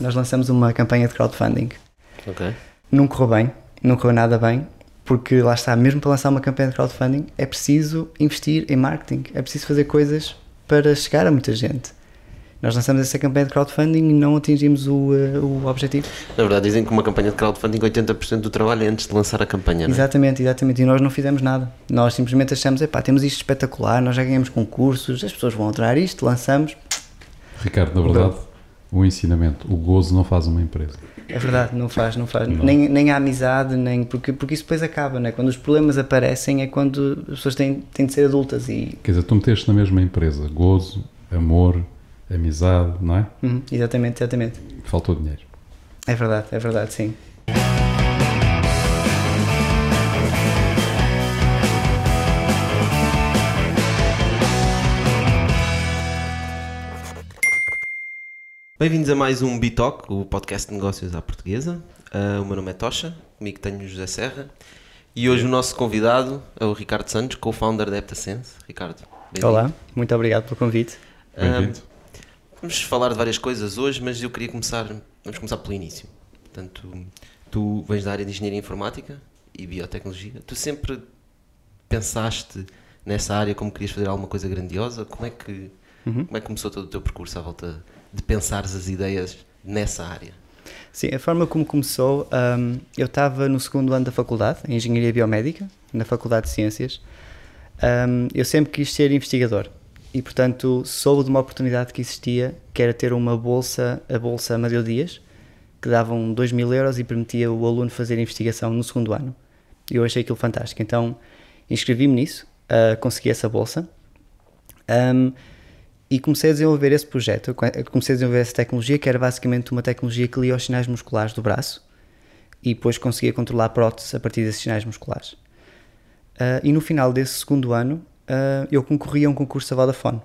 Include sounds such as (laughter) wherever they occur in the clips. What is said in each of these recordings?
Nós lançamos uma campanha de crowdfunding. Ok. Não correu bem, não correu nada bem, porque lá está, mesmo para lançar uma campanha de crowdfunding é preciso investir em marketing, é preciso fazer coisas para chegar a muita gente. Nós lançamos essa campanha de crowdfunding e não atingimos o, uh, o objetivo. Na verdade, dizem que uma campanha de crowdfunding 80% do trabalho é antes de lançar a campanha, não é? Exatamente, exatamente. E nós não fizemos nada. Nós simplesmente achamos, epá, temos isto espetacular, nós já ganhamos concursos, as pessoas vão adorar isto, lançamos. Ricardo, na verdade, o ensinamento, o gozo não faz uma empresa. É verdade, não faz, não faz. Não. Nem, nem a amizade, nem. Porque, porque isso depois acaba, né? Quando os problemas aparecem é quando as pessoas têm, têm de ser adultas e. Quer dizer, tu meteste na mesma empresa gozo, amor, amizade, não é? Uhum, exatamente, exatamente. Faltou dinheiro. É verdade, é verdade, sim. Bem-vindos a mais um Bitalk, o podcast de negócios à portuguesa. Ah, o meu nome é Tocha, comigo tenho o José Serra e hoje o nosso convidado é o Ricardo Santos, co-founder da Heptasense. Ricardo, bem-vindo. Olá, muito obrigado pelo convite. Bem-vindo. Ah, vamos falar de várias coisas hoje, mas eu queria começar, vamos começar pelo início. Portanto, tu vens da área de Engenharia Informática e Biotecnologia. Tu sempre pensaste nessa área como querias fazer alguma coisa grandiosa? Como é que, Uhum. como é que começou todo o teu percurso à volta de pensares as ideias nessa área? Sim, a forma como começou, hum, eu estava no segundo ano da faculdade, em Engenharia Biomédica, na Faculdade de Ciências. Hum, eu sempre quis ser investigador e, portanto, soube de uma oportunidade que existia, que era ter uma bolsa, a Bolsa Amadeu Dias, que davam 2 mil euros e permitia o aluno fazer investigação no segundo ano. E eu achei aquilo fantástico. Então, inscrevi-me nisso, ah, consegui essa bolsa. Hum, e comecei a desenvolver esse projeto, comecei a desenvolver essa tecnologia, que era basicamente uma tecnologia que lia os sinais musculares do braço e depois conseguia controlar próteses a partir desses sinais musculares. Ah, e no final desse segundo ano, ah, eu concorri a um concurso da Vodafone.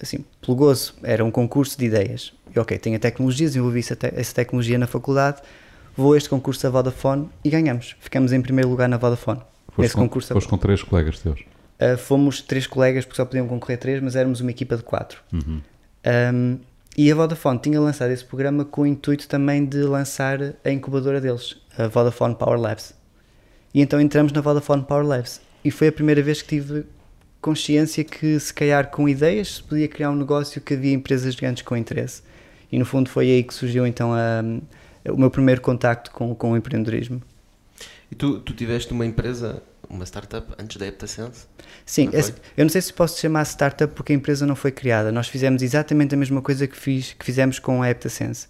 Assim, pelo gozo, era um concurso de ideias. E ok, tenho a tecnologia, desenvolvi essa, te- essa tecnologia na faculdade, vou a este concurso da Vodafone e ganhamos. Ficamos em primeiro lugar na Vodafone. Foste nesse com, concurso foste com três colegas teus. Uh, fomos três colegas, porque só podiam concorrer três, mas éramos uma equipa de quatro. Uhum. Um, e a Vodafone tinha lançado esse programa com o intuito também de lançar a incubadora deles, a Vodafone Power Labs. E então entramos na Vodafone Power Labs. E foi a primeira vez que tive consciência que, se calhar, com ideias, se podia criar um negócio que havia empresas gigantes com interesse. E no fundo foi aí que surgiu então a- o meu primeiro contacto com, com o empreendedorismo. E tu, tu tiveste uma empresa, uma startup, antes da Heptasense? Sim, Não esse- eu não sei se posso chamar startup porque a empresa não foi criada. Nós fizemos exatamente a mesma coisa que, fiz, que fizemos com a Heptasense.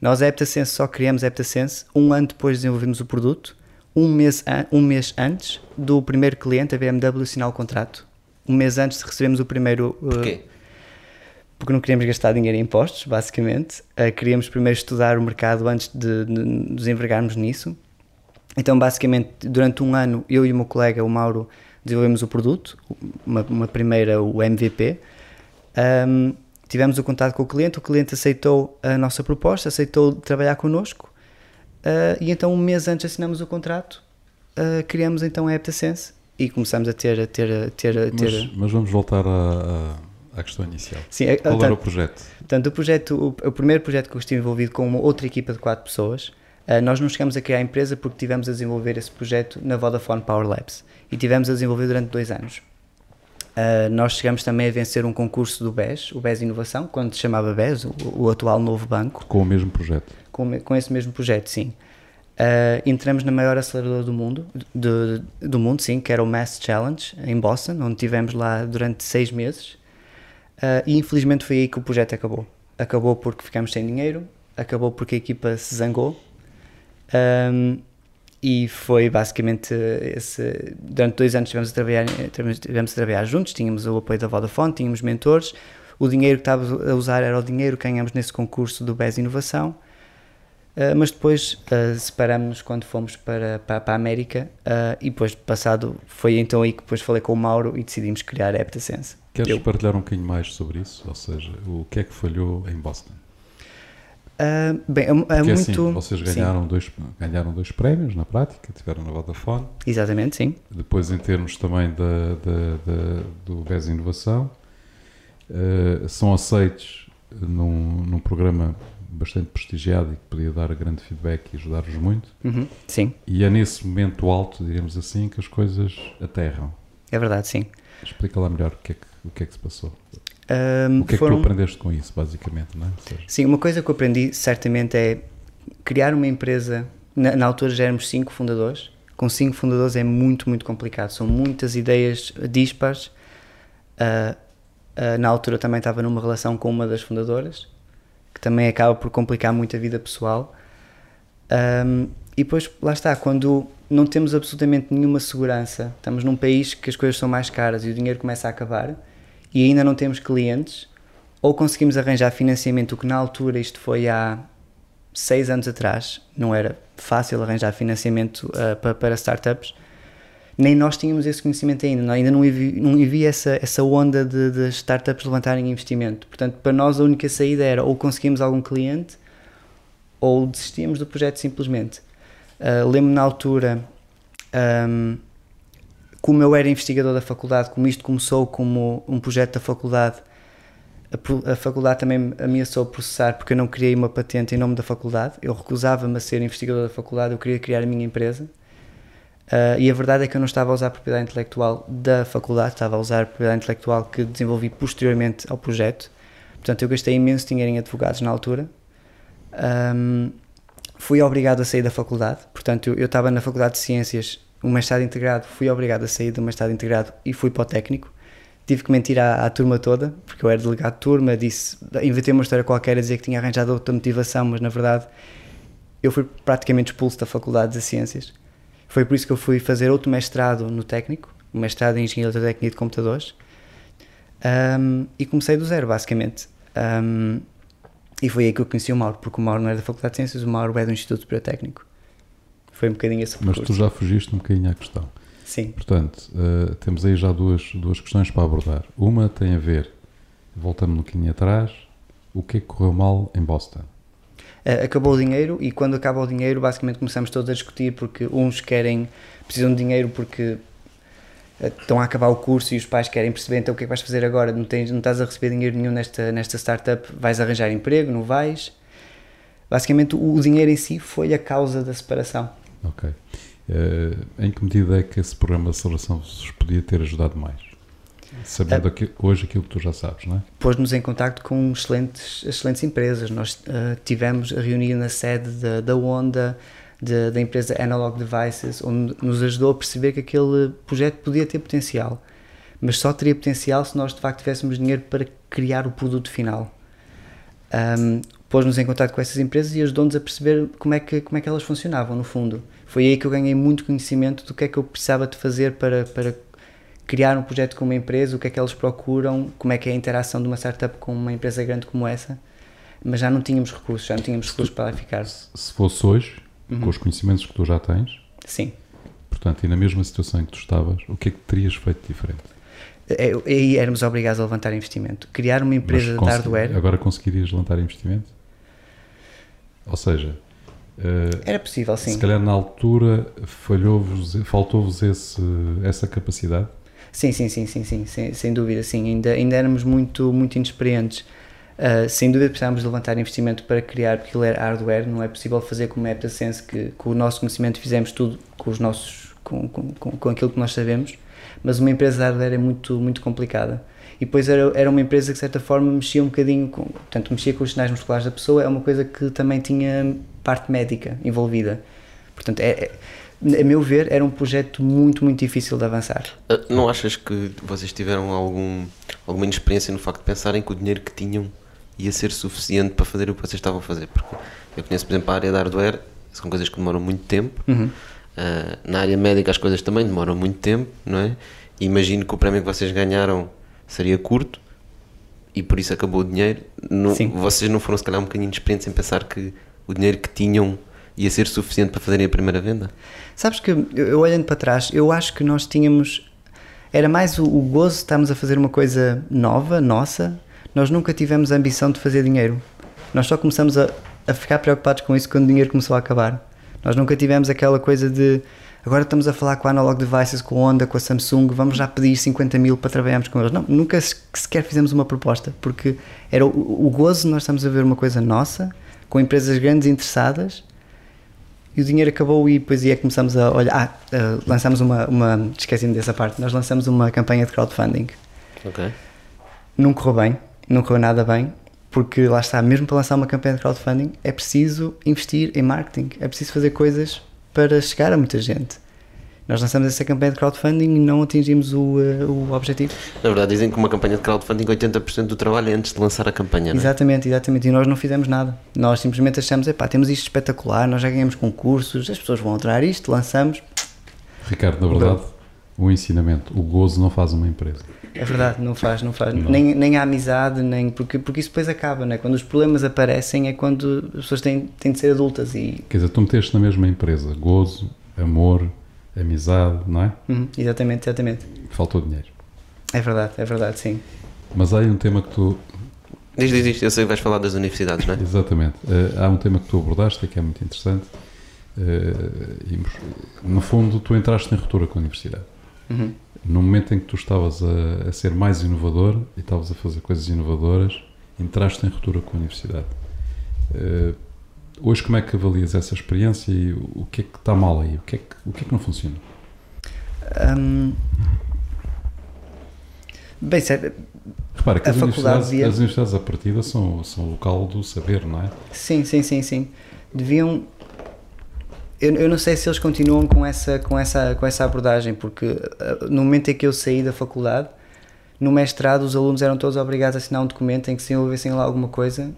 Nós, a Heptasense, só criamos a Heptasense um ano depois desenvolvemos o produto, um mês, an- um mês antes do primeiro cliente, a BMW, assinar o contrato. Um mês antes recebemos o primeiro. uh, Porquê? porque não queríamos gastar dinheiro em impostos, basicamente. Uh, queríamos primeiro estudar o mercado antes de, de nos envergarmos nisso. Então, basicamente, durante um ano, eu e o meu colega, o Mauro, desenvolvemos o produto, uma, uma primeira, o MVP. Um, tivemos o contato com o cliente, o cliente aceitou a nossa proposta, aceitou trabalhar connosco. Uh, e então, um mês antes assinamos o contrato, uh, criamos então a Heptasense e começamos a ter, a ter, a ter, a ter Mas, mas vamos voltar à, questão inicial. Sim, Qual era o projeto? Portanto, o projeto, o, o primeiro projeto que eu estive envolvido com uma outra equipa de quatro pessoas, ah, nós não chegamos a criar a empresa porque tivemos a desenvolver esse projeto na Vodafone Power Labs e tivemos a desenvolver durante dois anos. Ah, nós chegamos também a vencer um concurso do BES, o BES Inovação, quando se chamava BES, o, o atual novo banco, Com o mesmo projeto. com, com esse mesmo projeto, sim. Ah, entramos na maior aceleradora do mundo, do, do mundo, sim, que era o Mass Challenge, em Boston, onde tivemos lá durante seis meses. Ah, e infelizmente foi aí que o projeto acabou. Acabou porque ficamos sem dinheiro, acabou porque a equipa se zangou. Ahm, e foi basicamente esse. Durante dois anos estivemos a, trabalhar, tivemos a trabalhar juntos, tínhamos o apoio da Vodafone, tínhamos mentores. O dinheiro que estávamos a usar era o dinheiro que ganhamos nesse concurso do BES Inovação. Uh, mas depois uh, separamos-nos quando fomos para, para, para a América uh, e depois passado foi então aí que depois falei com o Mauro e decidimos criar a Heptasense. Queres Eu- partilhar um bocadinho mais sobre isso? Ou seja, o que é que falhou em Boston? Uh, bem, é, é Porque muito... assim, vocês sim, ganharam dois, ganharam dois prémios na prática, tiveram na Vodafone. exatamente, sim. Depois, em termos também da, da- da- do BES Inovação, eh, são aceitos num, num programa bastante prestigiado e que podia dar grande feedback e ajudar-vos muito. Uhum. Sim, E é nesse momento alto, digamos assim, que as coisas aterram. é verdade, sim. Explica lá melhor o que é que, o que, é que se passou. Ahm, O que é que foram- tu aprendeste com isso, basicamente, não é? Seja, Sim, uma coisa que eu aprendi certamente é criar uma empresa. Na, na altura já éramos cinco fundadores. Com cinco fundadores é muito, muito complicado. São muitas ideias dispares. Ah, ah, na altura também estava numa relação com uma das fundadoras, que também acaba por complicar muito a vida pessoal. Ahm, e depois, lá está, quando não temos absolutamente nenhuma segurança, estamos num país que as coisas são mais caras e o dinheiro começa a acabar e ainda não temos clientes, ou conseguimos arranjar financiamento, o que na altura, isto foi há seis anos atrás, não era fácil arranjar financiamento ah, pa- para startups, nem nós tínhamos esse conhecimento ainda, ainda não havia, não essa, essa onda de, de startups levantarem investimento. Portanto, para nós a única saída era ou conseguimos algum cliente ou desistíamos do projeto simplesmente. Ah, Lembro-me na altura, ahm, como eu era investigador da faculdade, como isto começou como um projeto da faculdade, a, a faculdade também me ameaçou processar porque eu não criei uma patente em nome da faculdade. Eu recusava-me a ser investigador da faculdade, eu queria criar a minha empresa. Ah, e a verdade é que eu não estava a usar a propriedade intelectual da faculdade, estava a usar a propriedade intelectual que desenvolvi posteriormente ao projeto. Portanto, eu gastei imenso dinheiro em advogados na altura. Ahm, fui obrigado a sair da faculdade, portanto, eu, eu estava na Faculdade de Ciências, um mestrado integrado, fui obrigado a sair do mestrado integrado e fui para o técnico. Tive que mentir à, à turma toda, porque eu era delegado de turma, disse, inventei uma história qualquer a dizer que tinha arranjado outra motivação, mas na verdade eu fui praticamente expulso da Faculdade de Ciências. Foi por isso que eu fui fazer outro mestrado no técnico, um mestrado em Engenharia Eletrotécnica e de Computadores, Ahm, e comecei do zero, basicamente. Ahm, e foi aí que eu conheci o Mauro, porque o Mauro não era da Faculdade de Ciências, o Mauro é do Instituto Superior Técnico. Foi um bocadinho esse Mas tu já fugiste um bocadinho à questão. Sim. Portanto, eh, temos aí já duas, duas questões para abordar. Uma tem a ver, voltamos um bocadinho atrás, o que é que correu mal em Boston? Uh, acabou o dinheiro e quando acaba o dinheiro basicamente começamos todos a discutir porque uns querem, precisam de dinheiro porque uh, estão a acabar o curso e os pais querem perceber então o que é que vais fazer agora, não, tens, não estás a receber dinheiro nenhum nesta, nesta startup, vais arranjar emprego, não vais? Basicamente o, o dinheiro em si foi a causa da separação. Ok. Eh, em que medida é que esse programa de aceleração vos podia ter ajudado mais? Sabendo aqui- hoje aquilo que tu já sabes, não é? Pôs-nos em contacto com excelentes, excelentes empresas. Nós uh, tivemos a reunir na sede da, da Honda, de- da empresa Analog Devices, onde nos ajudou a perceber que aquele projeto podia ter potencial, mas só teria potencial se nós de facto tivéssemos dinheiro para criar o produto final. Um, Pôs-nos em contato com essas empresas e ajudou-nos a perceber como é, que, como é que elas funcionavam, no fundo. Foi aí que eu ganhei muito conhecimento do que é que eu precisava de fazer para, para criar um projeto com uma empresa, o que é que eles procuram, como é que é a interação de uma startup com uma empresa grande como essa. Mas já não tínhamos recursos, já não tínhamos recursos para lá ficar. Se fosse hoje, Uhum. com os conhecimentos que tu já tens, Sim. portanto, e na mesma situação em que tu estavas, o que é que terias feito diferente? É, Aí éramos obrigados a levantar investimento. Criar uma empresa de hardware Agora conseguirias levantar investimento? Ou seja, eh, era possível, sim. se calhar na altura falhou-vos, faltou-vos essa capacidade? Sim, sim, sim, sim, sim, sem, sem dúvida, sim. Ainda, ainda éramos muito, muito inexperientes. Uh, sem dúvida precisávamos de levantar investimento para criar, porque ele era hardware, não é possível fazer como é AptaSense, que com o nosso conhecimento fizemos tudo com os nossos, com, com, com, com aquilo que nós sabemos, mas uma empresa de hardware é muito, muito complicada. E depois era, era uma empresa que de certa forma mexia um bocadinho, com, portanto mexia com os sinais musculares da pessoa, é uma coisa que também tinha parte médica envolvida. Portanto, é, é, a meu ver, era um projeto muito, muito difícil de avançar. Ah, Não achas que vocês tiveram algum, alguma inexperiência no facto de pensarem que o dinheiro que tinham ia ser suficiente para fazer o que vocês estavam a fazer? Porque eu conheço, por exemplo, a área da hardware, são coisas que demoram muito tempo. Uhum. Ah, na área médica as coisas também demoram muito tempo, não é? Imagino que o prémio que vocês ganharam seria curto e por isso acabou o dinheiro. Não- Sim. vocês não foram se calhar um bocadinho inexperientes em pensar que o dinheiro que tinham ia ser suficiente para fazerem a primeira venda? Sabes que eu, eu olhando para trás, eu acho que nós tínhamos. Era mais o, o gozo de estarmos a fazer uma coisa nova, nossa. Nós nunca tivemos a ambição de fazer dinheiro. Nós só começamos a, a ficar preocupados com isso quando o dinheiro começou a acabar. Nós nunca tivemos aquela coisa de agora estamos a falar com a Analog Devices, com a Honda, com a Samsung, vamos já pedir 50 mil para trabalharmos com eles. Não, nunca se- sequer fizemos uma proposta, porque era o, o gozo nós estamos a ver uma coisa nossa, com empresas grandes interessadas e o dinheiro acabou e depois aí começamos a olhar. Ah, uh, lançamos uma. uma Esqueci-me dessa parte. Nós lançamos uma campanha de crowdfunding. Ok. Não correu bem, não correu nada bem, porque lá está, mesmo para lançar uma campanha de crowdfunding é preciso investir em marketing, é preciso fazer coisas para chegar a muita gente. Nós lançamos essa campanha de crowdfunding e não atingimos o, uh, o objetivo. Na verdade, dizem que uma campanha de crowdfunding 80% do trabalho é antes de lançar a campanha, não é? Exatamente, exatamente. E nós não fizemos nada. Nós simplesmente achamos, epá, temos isto espetacular, nós já ganhamos concursos, as pessoas vão adorar isto, lançamos. Ricardo, na verdade, o ensinamento, o gozo não faz uma empresa. É verdade, não faz, não faz. Não. Nem, nem a amizade, nem. Porque, porque isso depois acaba, né? Quando os problemas aparecem é quando as pessoas têm, têm de ser adultas e. Quer dizer, tu meteste na mesma empresa gozo, amor, amizade, não é? Uhum, exatamente, exatamente. Faltou dinheiro. É verdade, é verdade, sim. Mas há aí um tema que tu. Diz, diz, diz, eu sei que vais falar das universidades, não é? Exatamente. Uh, há um tema que tu abordaste que é muito interessante. Uh, e, no fundo, tu entraste em ruptura com a universidade. Uhum. No momento em que tu estavas a, a, ser mais inovador e estavas a fazer coisas inovadoras, entraste em ruptura com a universidade. Uh, hoje, como é que avalias essa experiência e o, que é que está mal aí? O que é que, o que, é que não funciona? Um, bem, sério. Repara que as universidades, devia... as universidades à partida são, são o local do saber, não é? Sim, sim, sim, sim. Deviam eu, eu não sei se eles continuam com essa, com essa, com essa abordagem, porque uh, no momento em que eu saí da faculdade, no mestrado os alunos eram todos obrigados a assinar um documento em que se envolvessem lá alguma coisa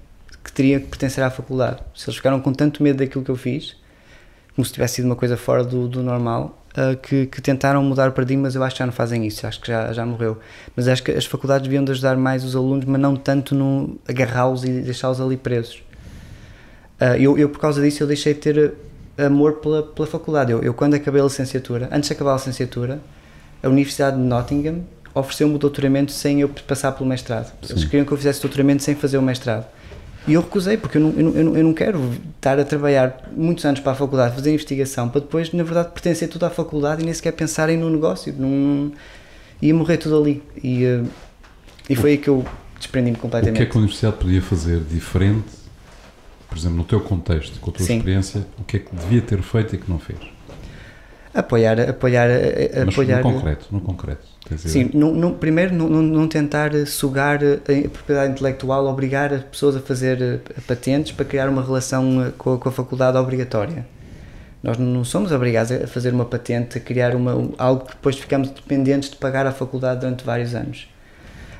que teria que pertencer à faculdade. Se eles ficaram com tanto medo daquilo que eu fiz, como se tivesse sido uma coisa fora do, do normal, uh, que, que, tentaram mudar o paradigma, mas eu acho que já não fazem isso, acho que já, já morreu. Mas acho que as faculdades deviam de ajudar mais os alunos, mas não tanto no agarrá-los e deixá-los ali presos. Uh, eu, eu, por causa disso, eu deixei de ter amor pela, pela faculdade. Eu, eu, quando acabei a licenciatura, antes de acabar a licenciatura, a Universidade de Nottingham ofereceu-me o doutoramento sem eu passar pelo mestrado. Sim. Eles queriam que eu fizesse doutoramento sem fazer o mestrado. E eu recusei, porque eu não, eu, não, eu não quero estar a trabalhar muitos anos para a faculdade, fazer investigação, para depois, na verdade, pertencer tudo à faculdade e nem sequer pensar em um negócio. Num, ia morrer tudo ali. E, eh, e foi aí que eu desprendi-me completamente. O que é que a universidade podia fazer diferente por exemplo, no teu contexto, com a tua Sim. experiência, o que é que devia ter feito e que não fez? Apoiar, apoiar, Mas apoiar. no concreto, no concreto. Sim, no, no, primeiro não, não, tentar sugar a propriedade intelectual, obrigar as pessoas a fazer eh, patentes para criar uma relação eh, com a, com a faculdade obrigatória. Nós não somos obrigados a fazer uma patente, a criar uma, algo que depois ficamos dependentes de pagar à faculdade durante vários anos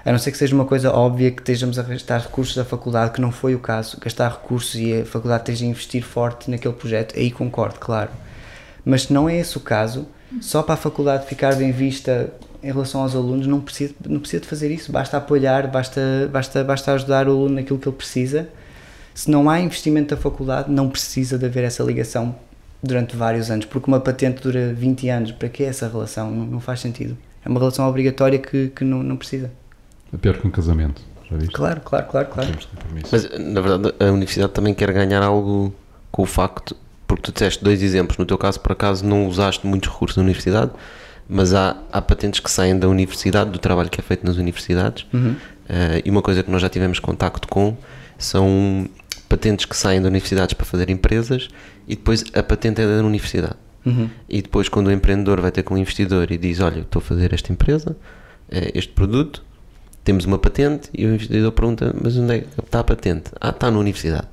a não ser que seja uma coisa óbvia que estejamos a gastar recursos da faculdade, que não foi o caso, gastar recursos e a faculdade esteja a investir forte naquele projeto, aí concordo, claro. Mas não é esse o caso, só para a faculdade ficar bem vista em relação aos alunos, não precisa, não precisa de fazer isso, basta apoiar, basta, basta, basta ajudar o aluno naquilo que ele precisa. Se não há investimento da faculdade, não precisa de haver essa ligação durante vários anos, porque uma patente dura 20 anos, para que essa relação? Não, não faz sentido. É uma relação obrigatória que, que não, não precisa. É pior que um casamento, já viste? Claro, claro, claro, claro. Mas, na verdade, a universidade também quer ganhar algo com o facto, porque tu disseste dois exemplos, no teu caso, por acaso, não usaste muitos recursos na universidade, mas há, há patentes que saem da universidade, do trabalho que é feito nas universidades, uhum. uh, e uma coisa que nós já tivemos contacto com são patentes que saem da universidades para fazer empresas e depois a patente é da universidade. Uhum. E depois, quando o empreendedor vai ter com o investidor e diz: Olha, estou a fazer esta empresa, eh, este produto, temos uma patente e o investidor pergunta, mas onde é que está a patente? Ah, está na universidade.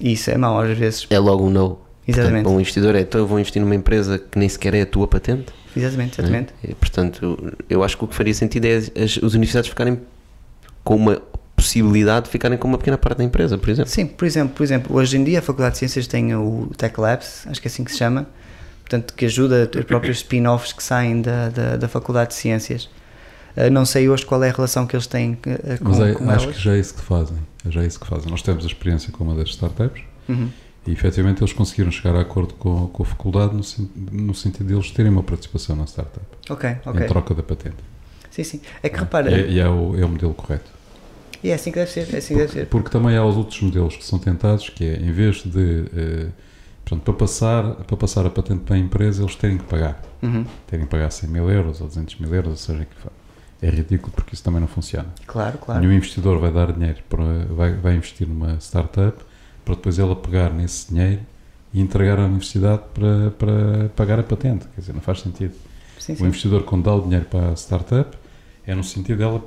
Isso é mau às vezes. É logo um no. Exatamente. Portanto, um investidor é, então eu vou investir numa empresa que nem sequer é a tua patente. Exatamente, exatamente. É? E, portanto, eu acho que o que faria sentido é as, as, as universidades ficarem com uma possibilidade de ficarem com uma pequena parte da empresa, por exemplo. Sim, por exemplo, por exemplo, hoje em dia a Faculdade de Ciências tem o Tech Labs, acho que é assim que se chama, portanto, que ajuda os próprios (coughs) spin-offs que saem da, da, da Faculdade de Ciências. Uh, não sei hoje qual é a relação que eles têm uh, com, Mas é, com acho elas. que já é isso que fazem. É já é isso que fazem. Nós temos a experiência com uma das startups uhum. e efetivamente eles conseguiram chegar a acordo com, com a faculdade no, no, sentido de eles terem uma participação na startup. Ok, ok. Em troca da patente. Sim, sim. É que repara. É, e é o, é o modelo correto. E é assim que deve ser. É assim que deve ser. Porque também há os outros modelos que são tentados, que é em vez de. Uh, portanto, para passar, para passar a patente para a empresa, eles terem que pagar. Uhum. Terem que pagar 100 mil euros ou 200 mil euros, ou seja, que é ridículo porque isso também não funciona. Claro, claro. Nenhum investidor vai dar dinheiro, para, vai, vai investir numa startup para depois ela pegar nesse dinheiro e entregar à universidade para, para pagar a patente. Quer dizer, não faz sentido. Sim, O sim. investidor, quando dá o dinheiro para a startup, é no sentido dela,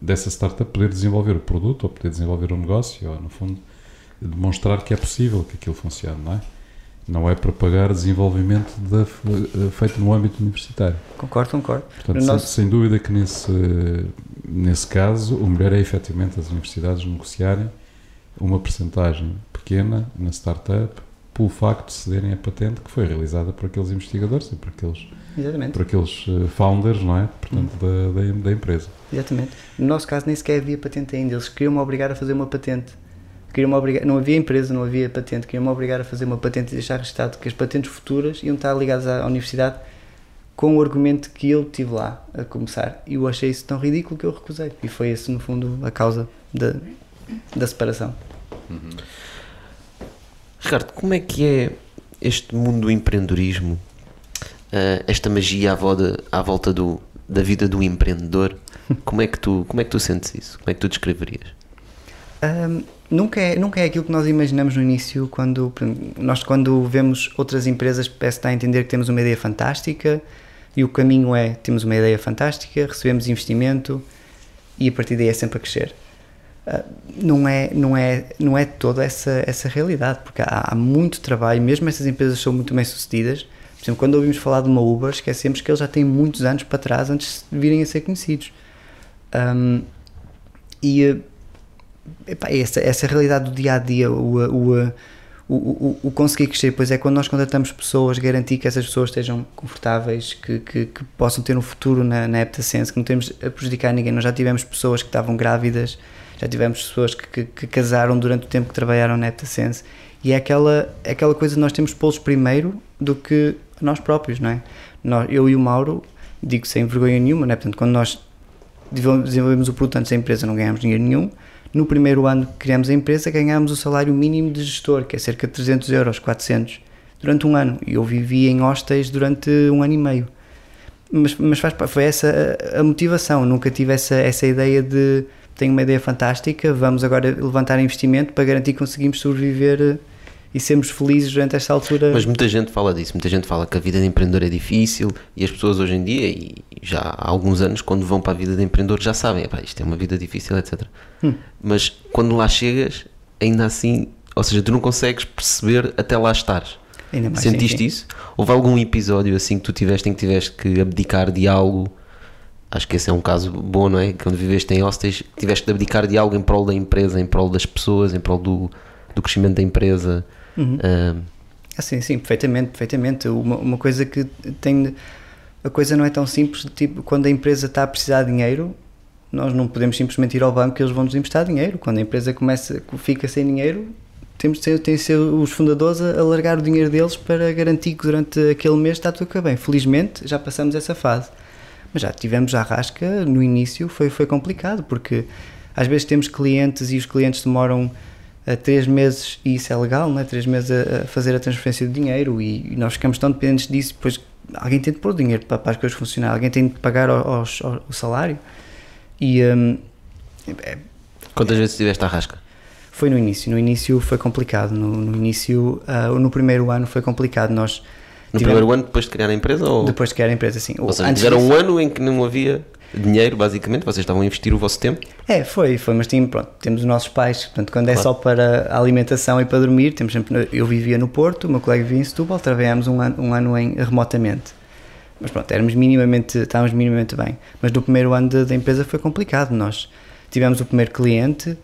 dessa startup poder desenvolver o produto ou poder desenvolver o negócio, ou no fundo, demonstrar que é possível que aquilo funcione, não é? Não é para pagar desenvolvimento da- feito no âmbito universitário. Concordo, concordo. Portanto, sem, nosso- sem dúvida que nesse, nesse caso, o melhor é efetivamente as universidades negociarem uma percentagem pequena na startup pelo facto de cederem a patente que foi realizada por aqueles investigadores e por aqueles, Exatamente. por aqueles eh, founders, não é? Portanto, da, da, da empresa. Exatamente. No nosso caso nem sequer havia patente ainda. Eles queriam-me obrigar a fazer uma patente. Queriam obrigar, não havia empresa, não havia patente. Queriam-me obrigar a fazer uma patente e deixar registado que as patentes futuras iam estar ligadas à universidade com o argumento que eu tive lá a começar. E eu achei isso tão ridículo que eu recusei. E foi esse, no fundo, a causa da, da separação. Ricardo, como é que é este mundo do empreendedorismo, eh, esta magia à volta, à volta do, da vida do empreendedor? (laughs) Como é, que tu, como é que tu sentes isso? Como é que tu descreverias? Ahm, nunca, é, nunca é aquilo que nós imaginamos no início, quando nós quando vemos outras empresas parece estar a entender que temos uma ideia fantástica e o caminho é, temos uma ideia fantástica, recebemos investimento e a partir daí é sempre a crescer. Ah, não é, não é, não é toda essa, essa realidade, porque há, há muito trabalho, mesmo essas empresas são muito bem sucedidas. Por exemplo, quando ouvimos falar de uma Uber, esquecemos que eles já têm muitos anos para trás antes de virem a ser conhecidos. Ahm, e eh, epá, essa, essa realidade do dia a dia, o, o, o, o, conseguir crescer, pois é quando nós contratamos pessoas, garantir que essas pessoas estejam confortáveis, que, que, que possam ter um futuro na, na Sense, que não temos a prejudicar ninguém. Nós já tivemos pessoas que estavam grávidas, já tivemos pessoas que, que, que casaram durante o tempo que trabalharam na Sense e é aquela, é aquela coisa de nós temos pô-los primeiro do que nós próprios, não é? Nós, eu e o Mauro, digo sem vergonha nenhuma, não é? Portanto, quando nós desenvolvemos o produto antes da empresa não ganhámos dinheiro nenhum. No primeiro ano que criamos a empresa ganhámos o salário mínimo de gestor, que é cerca de 300 euros, 400, durante um ano. E eu vivi em hostéis durante um ano e meio. Mas, mas faz, foi essa a, a motivação, nunca tive essa, essa ideia de tenho uma ideia fantástica, vamos agora levantar investimento para garantir que conseguimos sobreviver eh, e sermos felizes durante esta altura. Mas muita gente fala disso, muita gente fala que a vida de empreendedor é difícil e as pessoas hoje em dia, e já há alguns anos, quando vão para a vida de empreendedor, já sabem, "Epá, isto é uma vida difícil, etc. Hum. Mas quando lá chegas, ainda assim, ou seja, tu não consegues perceber até lá estares. Ainda mais, sim, Sentiste sim. isso? Houve algum episódio assim que tu tiveste em que tiveste que abdicar de algo? Acho que esse é um caso bom, não é? Quando viveste em hostéis, tiveste de abdicar de algo em prol da empresa, em prol das pessoas, em prol do, do crescimento da empresa. Uhum. Ah, Ah, sim, sim, perfeitamente, perfeitamente. Uma, uma coisa que tem. A coisa não é tão simples, tipo, quando a empresa está a precisar de dinheiro, nós não podemos simplesmente ir ao banco e eles vão nos emprestar dinheiro. Quando a empresa começa, fica sem dinheiro, temos de ser, tem de ser os fundadores a, a largar o dinheiro deles para garantir que durante aquele mês está tudo a correr bem. Felizmente já passamos essa fase. Mas já tivemos a rasca no início, foi, foi complicado, porque às vezes temos clientes e os clientes demoram a três meses, e isso é legal, não é? Três meses a, a fazer a transferência de dinheiro e, e nós ficamos tão dependentes disso, depois alguém tem de pôr o dinheiro para, para as coisas funcionarem, alguém tem de pagar aos- o salário. E hum, é- quantas vezes tiveste à rasca? foi no início, no início foi complicado, no, no início, ah, no primeiro ano foi complicado, nós No tivemos- primeiro ano, depois de criar a empresa? Ou, depois de criar a empresa, assim, ou seja, antes tiveram disso- um ano em que não havia dinheiro, basicamente, vocês estavam a investir o vosso tempo. É, foi, foi, mas tinha, pronto, temos os nossos pais, portanto, quando é Claro. só para a alimentação e para dormir, temos sempre, eu vivia no Porto, o meu colega vivia em Setúbal, trabalhámos um ano, um ano em, remotamente. Mas pronto, éramos minimamente, estávamos minimamente bem. Mas no primeiro ano da- empresa foi complicado, nós tivemos o primeiro cliente,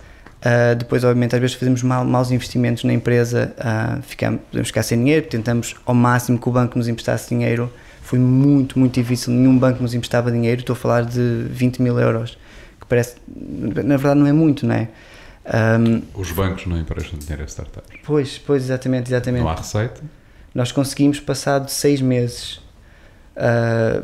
ah, depois obviamente às vezes fazemos mal, maus investimentos na empresa, ah, ficamos, podemos ficar sem dinheiro, tentamos ao máximo que o banco nos emprestasse dinheiro, foi muito, muito difícil, nenhum banco nos emprestava dinheiro, estou a falar de 20 mil euros, que parece, na verdade não é muito, não é? Ahm, Os bancos não emprestam dinheiro a startups. pois, pois, exatamente, exatamente. Não há receita. Nós conseguimos passar de seis meses ah,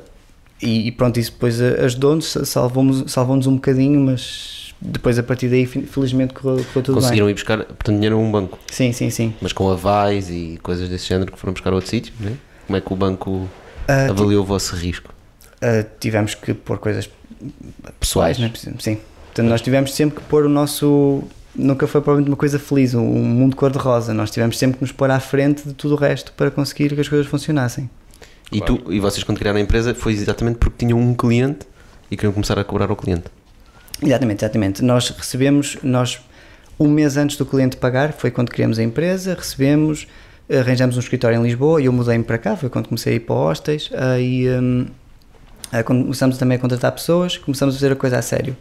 e, e pronto, isso depois ajudou-nos, salvou-nos salvou um bocadinho, mas depois a partir daí felizmente correu, correu tudo Conseguiram bem. ir buscar, portanto, dinheiro a um banco, Sim, sim, sim. mas com avais e coisas desse género que foram buscar a outro sítio, não é? Como é que o banco Ti- avaliou o vosso risco? ah, tivemos que pôr coisas Pessoais. pessoais, né? sim. Portanto, nós tivemos sempre que pôr o nosso nunca foi provavelmente uma coisa feliz, um mundo cor-de-rosa. Nós tivemos sempre que nos pôr à frente de tudo o resto para conseguir que as coisas funcionassem. E, tu, e vocês, quando criaram a empresa, foi exatamente porque tinham um cliente e queriam começar a cobrar ao cliente. Exatamente, exatamente. Nós recebemos, nós um mês antes do cliente pagar, foi quando criamos a empresa, recebemos, arranjamos um escritório em Lisboa e eu mudei-me para cá, foi quando comecei a ir para hostes e um, começamos também a contratar pessoas, começamos a fazer a coisa a sério.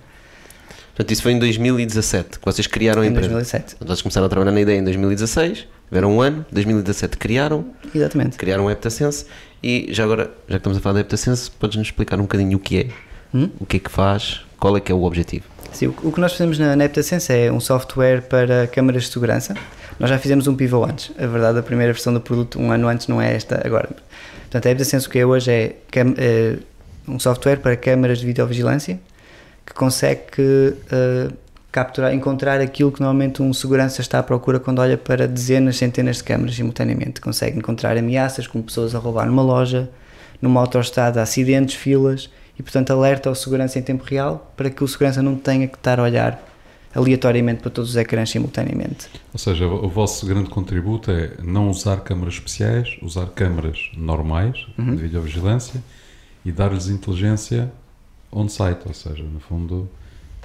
Portanto, isso foi em 2017 que vocês criaram a Em empresa. 2007. Portanto, vocês começaram a trabalhar na ideia em 2016, tiveram um ano, 2017 criaram, Exatamente. criaram a Heptasense e já agora, já que estamos a falar da Heptasense, podes-nos explicar um bocadinho o que é, Hum? o que é que faz, qual é que é o objetivo? Sim, o, o que nós fazemos na, na Heptasense é um software para câmaras de segurança. Nós já fizemos um pivô antes. A verdade, a primeira versão do produto, um ano antes, não é esta agora. Portanto, a Heptasense o que é hoje é, é um software para câmaras de videovigilância que consegue eh, capturar, encontrar aquilo que normalmente um segurança está à procura quando olha para dezenas, centenas de câmaras simultaneamente. Consegue encontrar ameaças, como pessoas a roubar numa loja, numa autoestrada, acidentes, filas, e portanto alerta ao segurança em tempo real para que o segurança não tenha que estar a olhar aleatoriamente para todos os ecrãs simultaneamente. Ou seja, o vosso grande contributo é não usar câmaras especiais, usar câmaras normais Uhum. de videovigilância e dar-lhes inteligência on-site, ou seja, no fundo,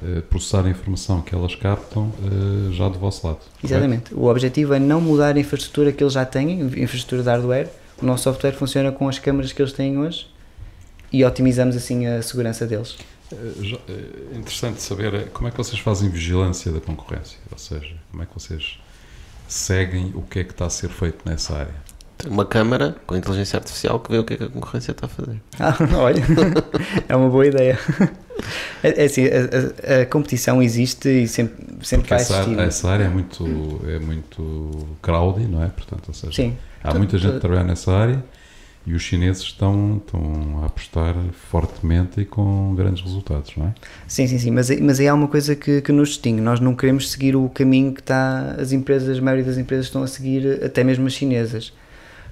eh, processar a informação que elas captam eh, já do vosso lado. correto? Exatamente. O objetivo é não mudar a infraestrutura que eles já têm, infraestrutura de hardware. O nosso software funciona com as câmaras que eles têm hoje e otimizamos assim a segurança deles. É interessante saber eh, como é que vocês fazem vigilância da concorrência, ou seja, como é que vocês seguem o que é que está a ser feito nessa área. Uma câmara com inteligência artificial que vê o que é que a concorrência está a fazer. Ah, (laughs) olha, é uma boa ideia. É, é assim, a, a- a competição existe e sempre, sempre vai essa, existir. essa área é muito, é muito crowdy, não é? Portanto, ou seja, Sim. há muita gente a trabalhar nessa área e os chineses estão, estão a apostar fortemente e com grandes resultados, não é? Sim, sim, sim, mas, mas aí há uma coisa que, que nos distingue. Nós não queremos seguir o caminho que está, as empresas, a maioria das empresas estão a seguir, até mesmo as chinesas.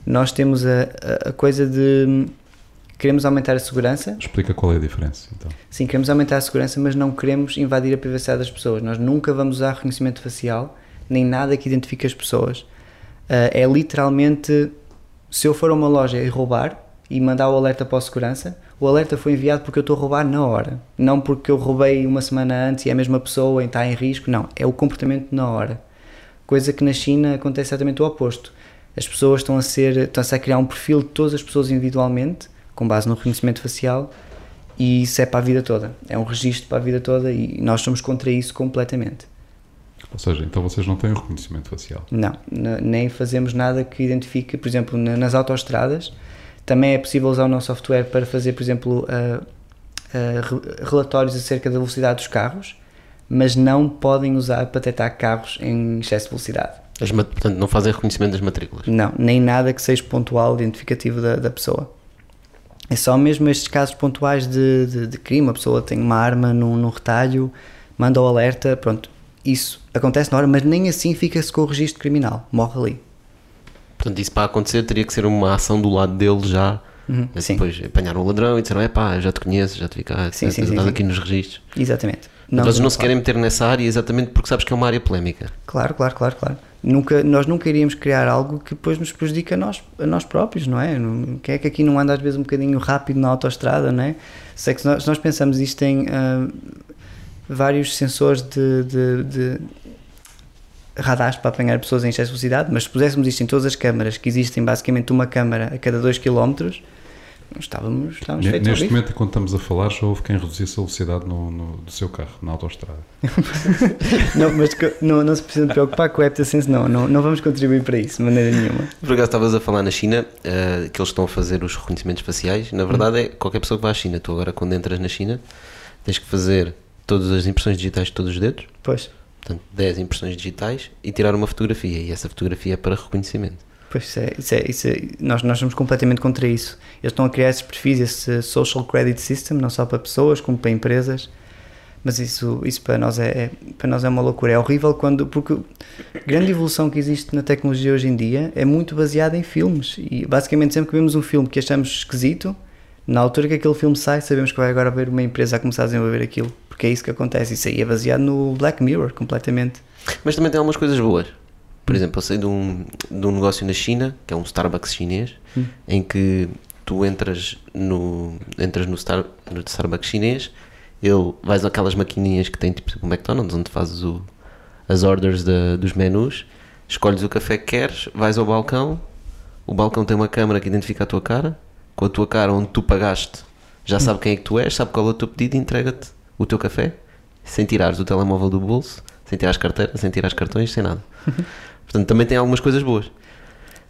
Nós temos a, a, a coisa de queremos aumentar a segurança, Explica qual é a diferença, então. sim, queremos aumentar a segurança, mas não queremos invadir a privacidade das pessoas. Nós nunca vamos usar reconhecimento facial, nem nada que identifique as pessoas. Ah, é literalmente, se eu for a uma loja e roubar e mandar o alerta para a segurança, o alerta foi enviado porque eu estou a roubar na hora. Não porque eu roubei uma semana antes e é a mesma pessoa e está em risco. Não, é o comportamento na hora. Coisa que na China acontece exatamente o oposto. As pessoas estão a ser, estão-se a criar um perfil de todas as pessoas individualmente, com base no reconhecimento facial, e isso é para a vida toda. É um registro para a vida toda e nós somos contra isso completamente. Ou seja, então vocês não têm o reconhecimento facial. Não, nem fazemos nada que identifique, por exemplo, na- nas autoestradas, também é possível usar o nosso software para fazer, por exemplo, ah, re- relatórios acerca da velocidade dos carros, mas não podem usar para detectar carros em excesso de velocidade. As portanto, não fazem reconhecimento das matrículas. Não, nem nada que seja pontual, identificativo da, da pessoa. É só mesmo estes casos pontuais de, de, de crime. A pessoa tem uma arma num, num retalho, manda o alerta, pronto. Isso acontece na hora, mas nem assim fica-se com o registro criminal. Morre ali. Portanto, isso para acontecer teria que ser uma ação do lado dele já. Uhum, Mas sim. Depois apanharam o ladrão e disseram: é pá, já te conheço, já te vi cá, Sim, sim, sim, aqui nos registros. Exatamente. Mas vocês não se claro. querem meter nessa área exatamente porque sabes que é uma área polémica. Claro, claro, claro, claro. Nunca, nós nunca iríamos criar algo que depois nos prejudique a nós, a nós próprios, não é? Não- Quem é que aqui não anda às vezes um bocadinho rápido na autoestrada, não é? Sei que se nós, se nós pensamos isto em ah, vários sensores de, de, de radares para apanhar pessoas em excesso de velocidade, mas se puséssemos isto em todas as câmaras, que existem basicamente uma câmara a cada 2 km, estávamos, estávamos feitos Neste momento, enquanto estamos a falar, já houve quem reduzisse a velocidade no, no- do seu carro, na autoestrada. (laughs) Não, mas não, não se precisa preocupar com o AptaSense, não, não, não vamos contribuir para isso, de maneira nenhuma. Por acaso estavas a falar na China eh, que eles estão a fazer os reconhecimentos faciais. Na verdade, é qualquer pessoa que vá à China. Tu agora, quando entras na China, tens que fazer todas as impressões digitais de todos os dedos, Pois. portanto, 10 impressões digitais e tirar uma fotografia. E essa fotografia é para reconhecimento. Pois isso é, isso é, isso é- nós, nós somos completamente contra isso. Eles estão a criar esses perfis, esse social credit system, não só para pessoas como para empresas. Mas isso, isso para, nós é, é- para nós é uma loucura. É horrível quando. Porque a grande evolução que existe na tecnologia hoje em dia é muito baseada em filmes. E basicamente, sempre que vemos um filme que achamos esquisito, na altura que aquele filme sai, sabemos que vai agora haver uma empresa a começar a desenvolver aquilo. Porque é isso que acontece. Isso aí é baseado no Black Mirror, completamente. Mas também tem algumas coisas boas. Por exemplo, eu sei de um, de um negócio na China, que é um Starbucks chinês, Hum. em que tu entras no, entras no, Star, no Starbucks chinês, ele vais àquelas maquininhas que tem tipo o McDonald's, onde fazes o, as orders da- dos menus, escolhes o café que queres, vais ao balcão, o balcão tem uma câmara que identifica a tua cara, com a tua cara onde tu pagaste, já sabe quem é que tu és, sabe qual é o teu pedido e entrega-te o teu café, sem tirares o telemóvel do bolso, sem tirar as carteiras, sem tirar os cartões, sem nada. (laughs) Portanto, também tem algumas coisas boas.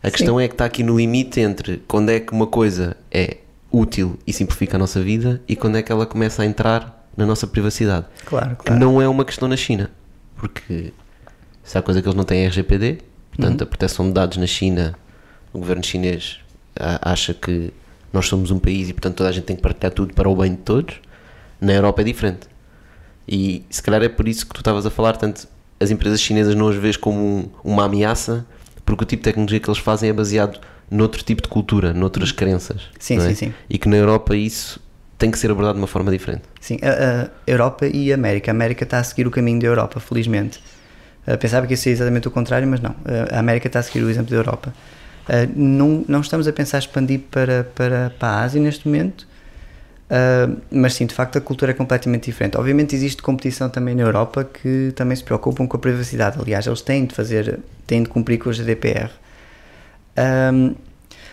A questão é que está aqui no limite entre quando é que uma coisa é útil e simplifica a nossa vida e quando é que ela começa a entrar na nossa privacidade. Claro, Que claro. não é uma questão na China. Porque se há coisa que eles não têm é RGPD, portanto a proteção de dados na China, o governo chinês acha que nós somos um país e portanto toda a gente tem que partilhar tudo para o bem de todos. Na Europa é diferente. E se calhar é por isso que tu estavas a falar, tanto as empresas chinesas não as vês como um- uma ameaça, porque o tipo de tecnologia que eles fazem é baseado noutro tipo de cultura, noutras crenças. Sim, é? sim, sim. E que na Europa isso tem que ser abordado de uma forma diferente. Sim, a, a Europa e a América. A América está a seguir o caminho da Europa, felizmente. Uh, pensava que ia ser exatamente o contrário, mas não. Uh, a América está a seguir o exemplo da Europa. Uh, não, não estamos a pensar expandir para, para, para a Ásia neste momento, uh, mas sim, de facto, a cultura é completamente diferente. Obviamente, existe competição também na Europa que também se preocupam com a privacidade. Aliás, eles têm de fazer, têm de cumprir com o GDPR. Um,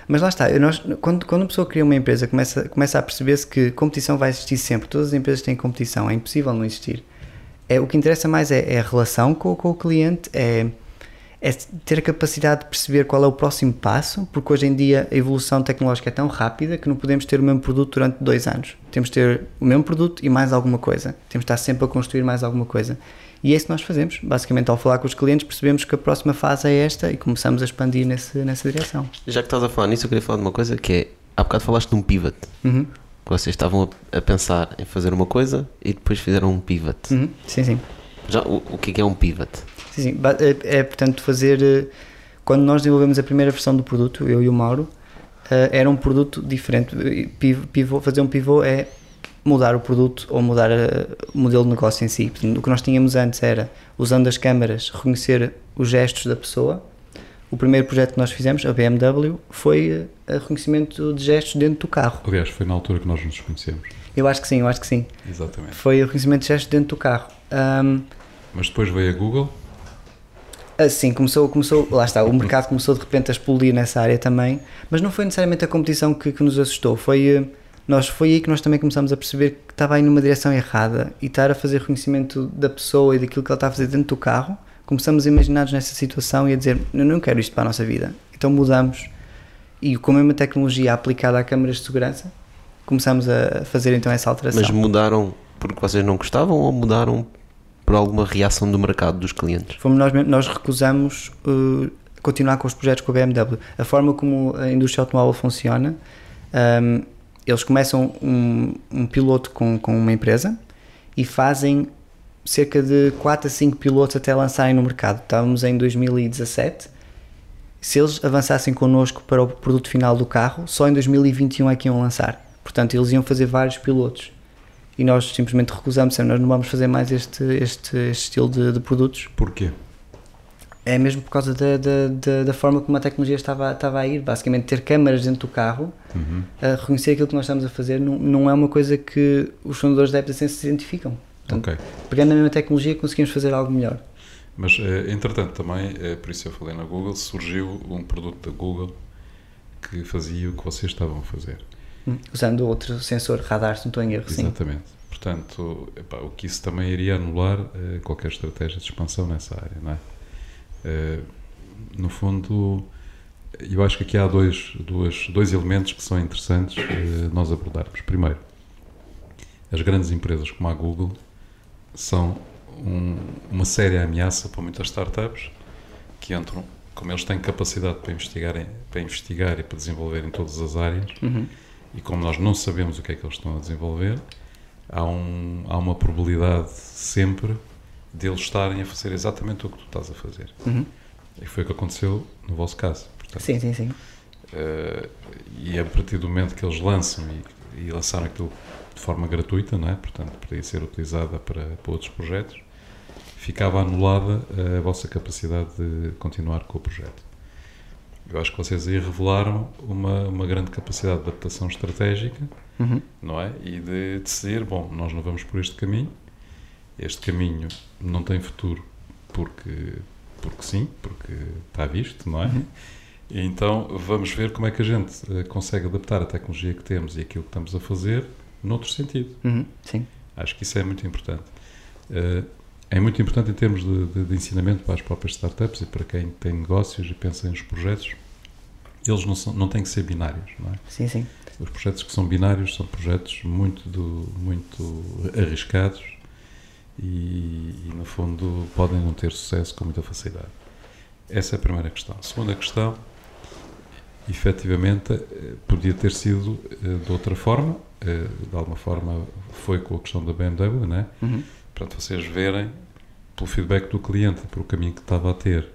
mas lá está, nós, quando, quando uma pessoa cria uma empresa, começa, começa a perceber-se que competição vai existir sempre. Todas as empresas têm competição, é impossível não existir. É, o que interessa mais é, é a relação com, com o cliente, é, é ter a capacidade de perceber qual é o próximo passo, porque hoje em dia a evolução tecnológica é tão rápida que não podemos ter o mesmo produto durante dois anos. Temos de ter o mesmo produto e mais alguma coisa. Temos de estar sempre a construir mais alguma coisa. E é isso que nós fazemos. Basicamente, ao falar com os clientes, percebemos que a próxima fase é esta e começamos a expandir nesse, nessa direção. Já que estás a falar nisso, eu queria falar de uma coisa que é, há bocado falaste de um pivot. Uhum. Vocês estavam a, a pensar em fazer uma coisa e depois fizeram um pivot. Uhum. Sim, sim. Já, o, o que é que é um pivot? Sim, sim. É, é, portanto, fazer. eh, Quando nós desenvolvemos a primeira versão do produto, eu e o Mauro, eh, era um produto diferente. Piv- Pivô, fazer um pivô é mudar o produto ou mudar eh, o modelo de negócio em si. Portanto, o que nós tínhamos antes era, usando as câmaras, reconhecer os gestos da pessoa. O primeiro projeto que nós fizemos, a BMW, foi reconhecimento de gestos dentro do carro. Aliás, foi na altura que nós nos conhecemos. Eu acho que sim, eu acho que sim. Exatamente. Foi o reconhecimento de gestos dentro do carro. Ahm, Mas depois veio a Google, Assim, começou, começou, lá está, o mercado começou de repente a explodir nessa área também, mas não foi necessariamente a competição que, que nos assustou, foi, eh, nós, foi aí que nós também começamos a perceber que estava aí numa direção errada e estar a fazer reconhecimento da pessoa e daquilo que ela está a fazer dentro do carro, começamos a imaginar-nos nessa situação e a dizer, eu não quero isto para a nossa vida, então mudamos e com a mesma tecnologia aplicada a câmaras de segurança, começamos a fazer então essa alteração. Mas mudaram porque vocês não gostavam ou mudaram por alguma reação do mercado dos clientes? Fomos nós, nós recusamos uh, continuar com os projetos com a BMW. A forma como a indústria automóvel funciona, um, eles começam um, um piloto com, com uma empresa e fazem cerca de 4 a 5 pilotos até lançarem no mercado. Estávamos em 2017. Se eles avançassem connosco para o produto final do carro, só em 2021 é que iam lançar. Portanto, eles iam fazer vários pilotos. E nós simplesmente recusamos, nós não vamos fazer mais este, este, este estilo de, de produtos porquê? é mesmo por causa da, da, da, forma como a tecnologia estava, estava a ir. Basicamente, ter câmaras dentro do carro, Uhum. a reconhecer aquilo que nós estamos a fazer, não, não é uma coisa que os fundadores da AppSense se identificam. Portanto, Ok. pegando na mesma tecnologia, conseguimos fazer algo melhor. Mas, eh, entretanto, também, eh, por isso eu falei na Google, surgiu um produto da Google que fazia o que vocês estavam a fazer. Usando outro sensor radar, se não estou em erro, sim. Exatamente. Portanto, epá, o que isso também iria anular eh, qualquer estratégia de expansão nessa área, não é? Eh, no fundo, eu acho que aqui há dois, duas, dois elementos que são interessantes eh, nós abordarmos. Primeiro, as grandes empresas como a Google são um- uma séria ameaça para muitas startups que entram, como eles têm capacidade para investigar, para investigar e para desenvolver em todas as áreas, Uhum. E como nós não sabemos o que é que eles estão a desenvolver, há, um, há uma probabilidade sempre deles estarem a fazer exatamente o que tu estás a fazer. Uhum. E foi o que aconteceu no vosso caso. Portanto, Sim, sim, sim. eh, e a partir do momento que eles lançam e, e lançaram aquilo de forma gratuita, não é? portanto, poderia ser utilizada para, para outros projetos, ficava anulada a vossa capacidade de continuar com o projeto. Eu acho que vocês aí revelaram uma, uma grande capacidade de adaptação estratégica, Uhum. não é? E de decidir, bom, nós não vamos por este caminho, este caminho não tem futuro porque, porque sim, porque está visto, não é? Uhum. Então vamos ver como é que a gente eh, consegue adaptar a tecnologia que temos e aquilo que estamos a fazer noutro sentido. Uhum. Sim. Acho que isso é muito importante. Eh, é muito importante em termos de, de- de ensinamento para as próprias startups e para quem tem negócios e pensa nos projetos. Eles não, são, não têm que ser binários, não é? Sim, sim. Os projetos que são binários são projetos muito, do, muito arriscados e, e, no fundo, podem não ter sucesso com muita facilidade. Essa é a primeira questão. A segunda questão, efetivamente, eh, podia ter sido eh, de outra forma. eh, De alguma forma, foi com a questão da BMW, né? Uhum. Portanto, vocês verem, pelo feedback do cliente, por o caminho que estava a ter,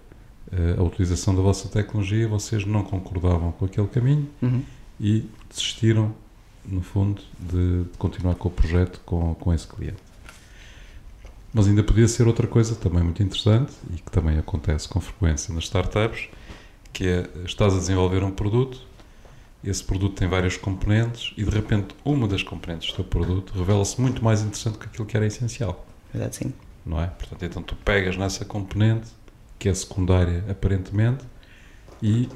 eh, a utilização da vossa tecnologia, vocês não concordavam com aquele caminho Uhum. e desistiram, no fundo, de, de continuar com o projeto com, com esse cliente. Mas ainda podia ser outra coisa também muito interessante e que também acontece com frequência nas startups, que é, estás a desenvolver um produto, esse produto tem vários componentes e de repente uma das componentes do teu produto revela-se muito mais interessante que aquilo que era essencial Verdade, sim. não é? Portanto, então tu pegas nessa componente, que é secundária aparentemente, e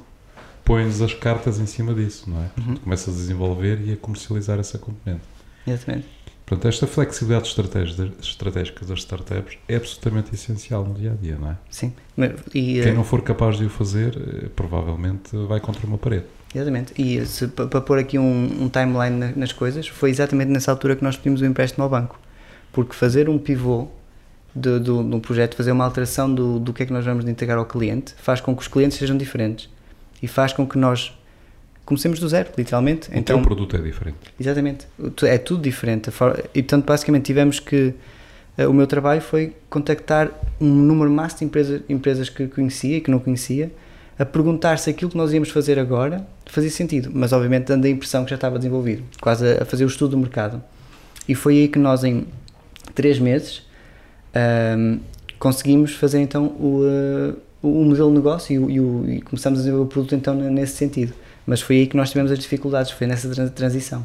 pões as cartas em cima disso, não é? Uhum. Tu começas a desenvolver e a comercializar essa componente. Exatamente. Portanto, esta flexibilidade estratégica, das startups é absolutamente essencial no dia a dia, não é? Sim. E, Quem eh, não for capaz de o fazer, eh, provavelmente vai contra uma parede. Exatamente. E se, pa- para pôr aqui um, um timeline na- nas coisas, foi exatamente nessa altura que nós pedimos o empréstimo ao banco. Porque fazer um pivô de, do, de um projeto, fazer uma alteração do, do que é que nós vamos entregar ao cliente, faz com que os clientes sejam diferentes. E faz com que nós comecemos do zero, literalmente. O então, teu produto é diferente. Exatamente. É tudo diferente. E portanto, basicamente, tivemos que. eh, O meu trabalho foi contactar um número máximo de empresas, empresas que conhecia e que não conhecia, a perguntar se aquilo que nós íamos fazer agora fazia sentido, mas obviamente dando a impressão que já estava desenvolvido, quase a a fazer o estudo do mercado. E foi aí que nós, em três meses, ahm, conseguimos fazer então o, eh, o modelo de negócio e, e o- e começamos a desenvolver o produto então nesse sentido. Mas foi aí que nós tivemos as dificuldades, foi nessa tran- transição.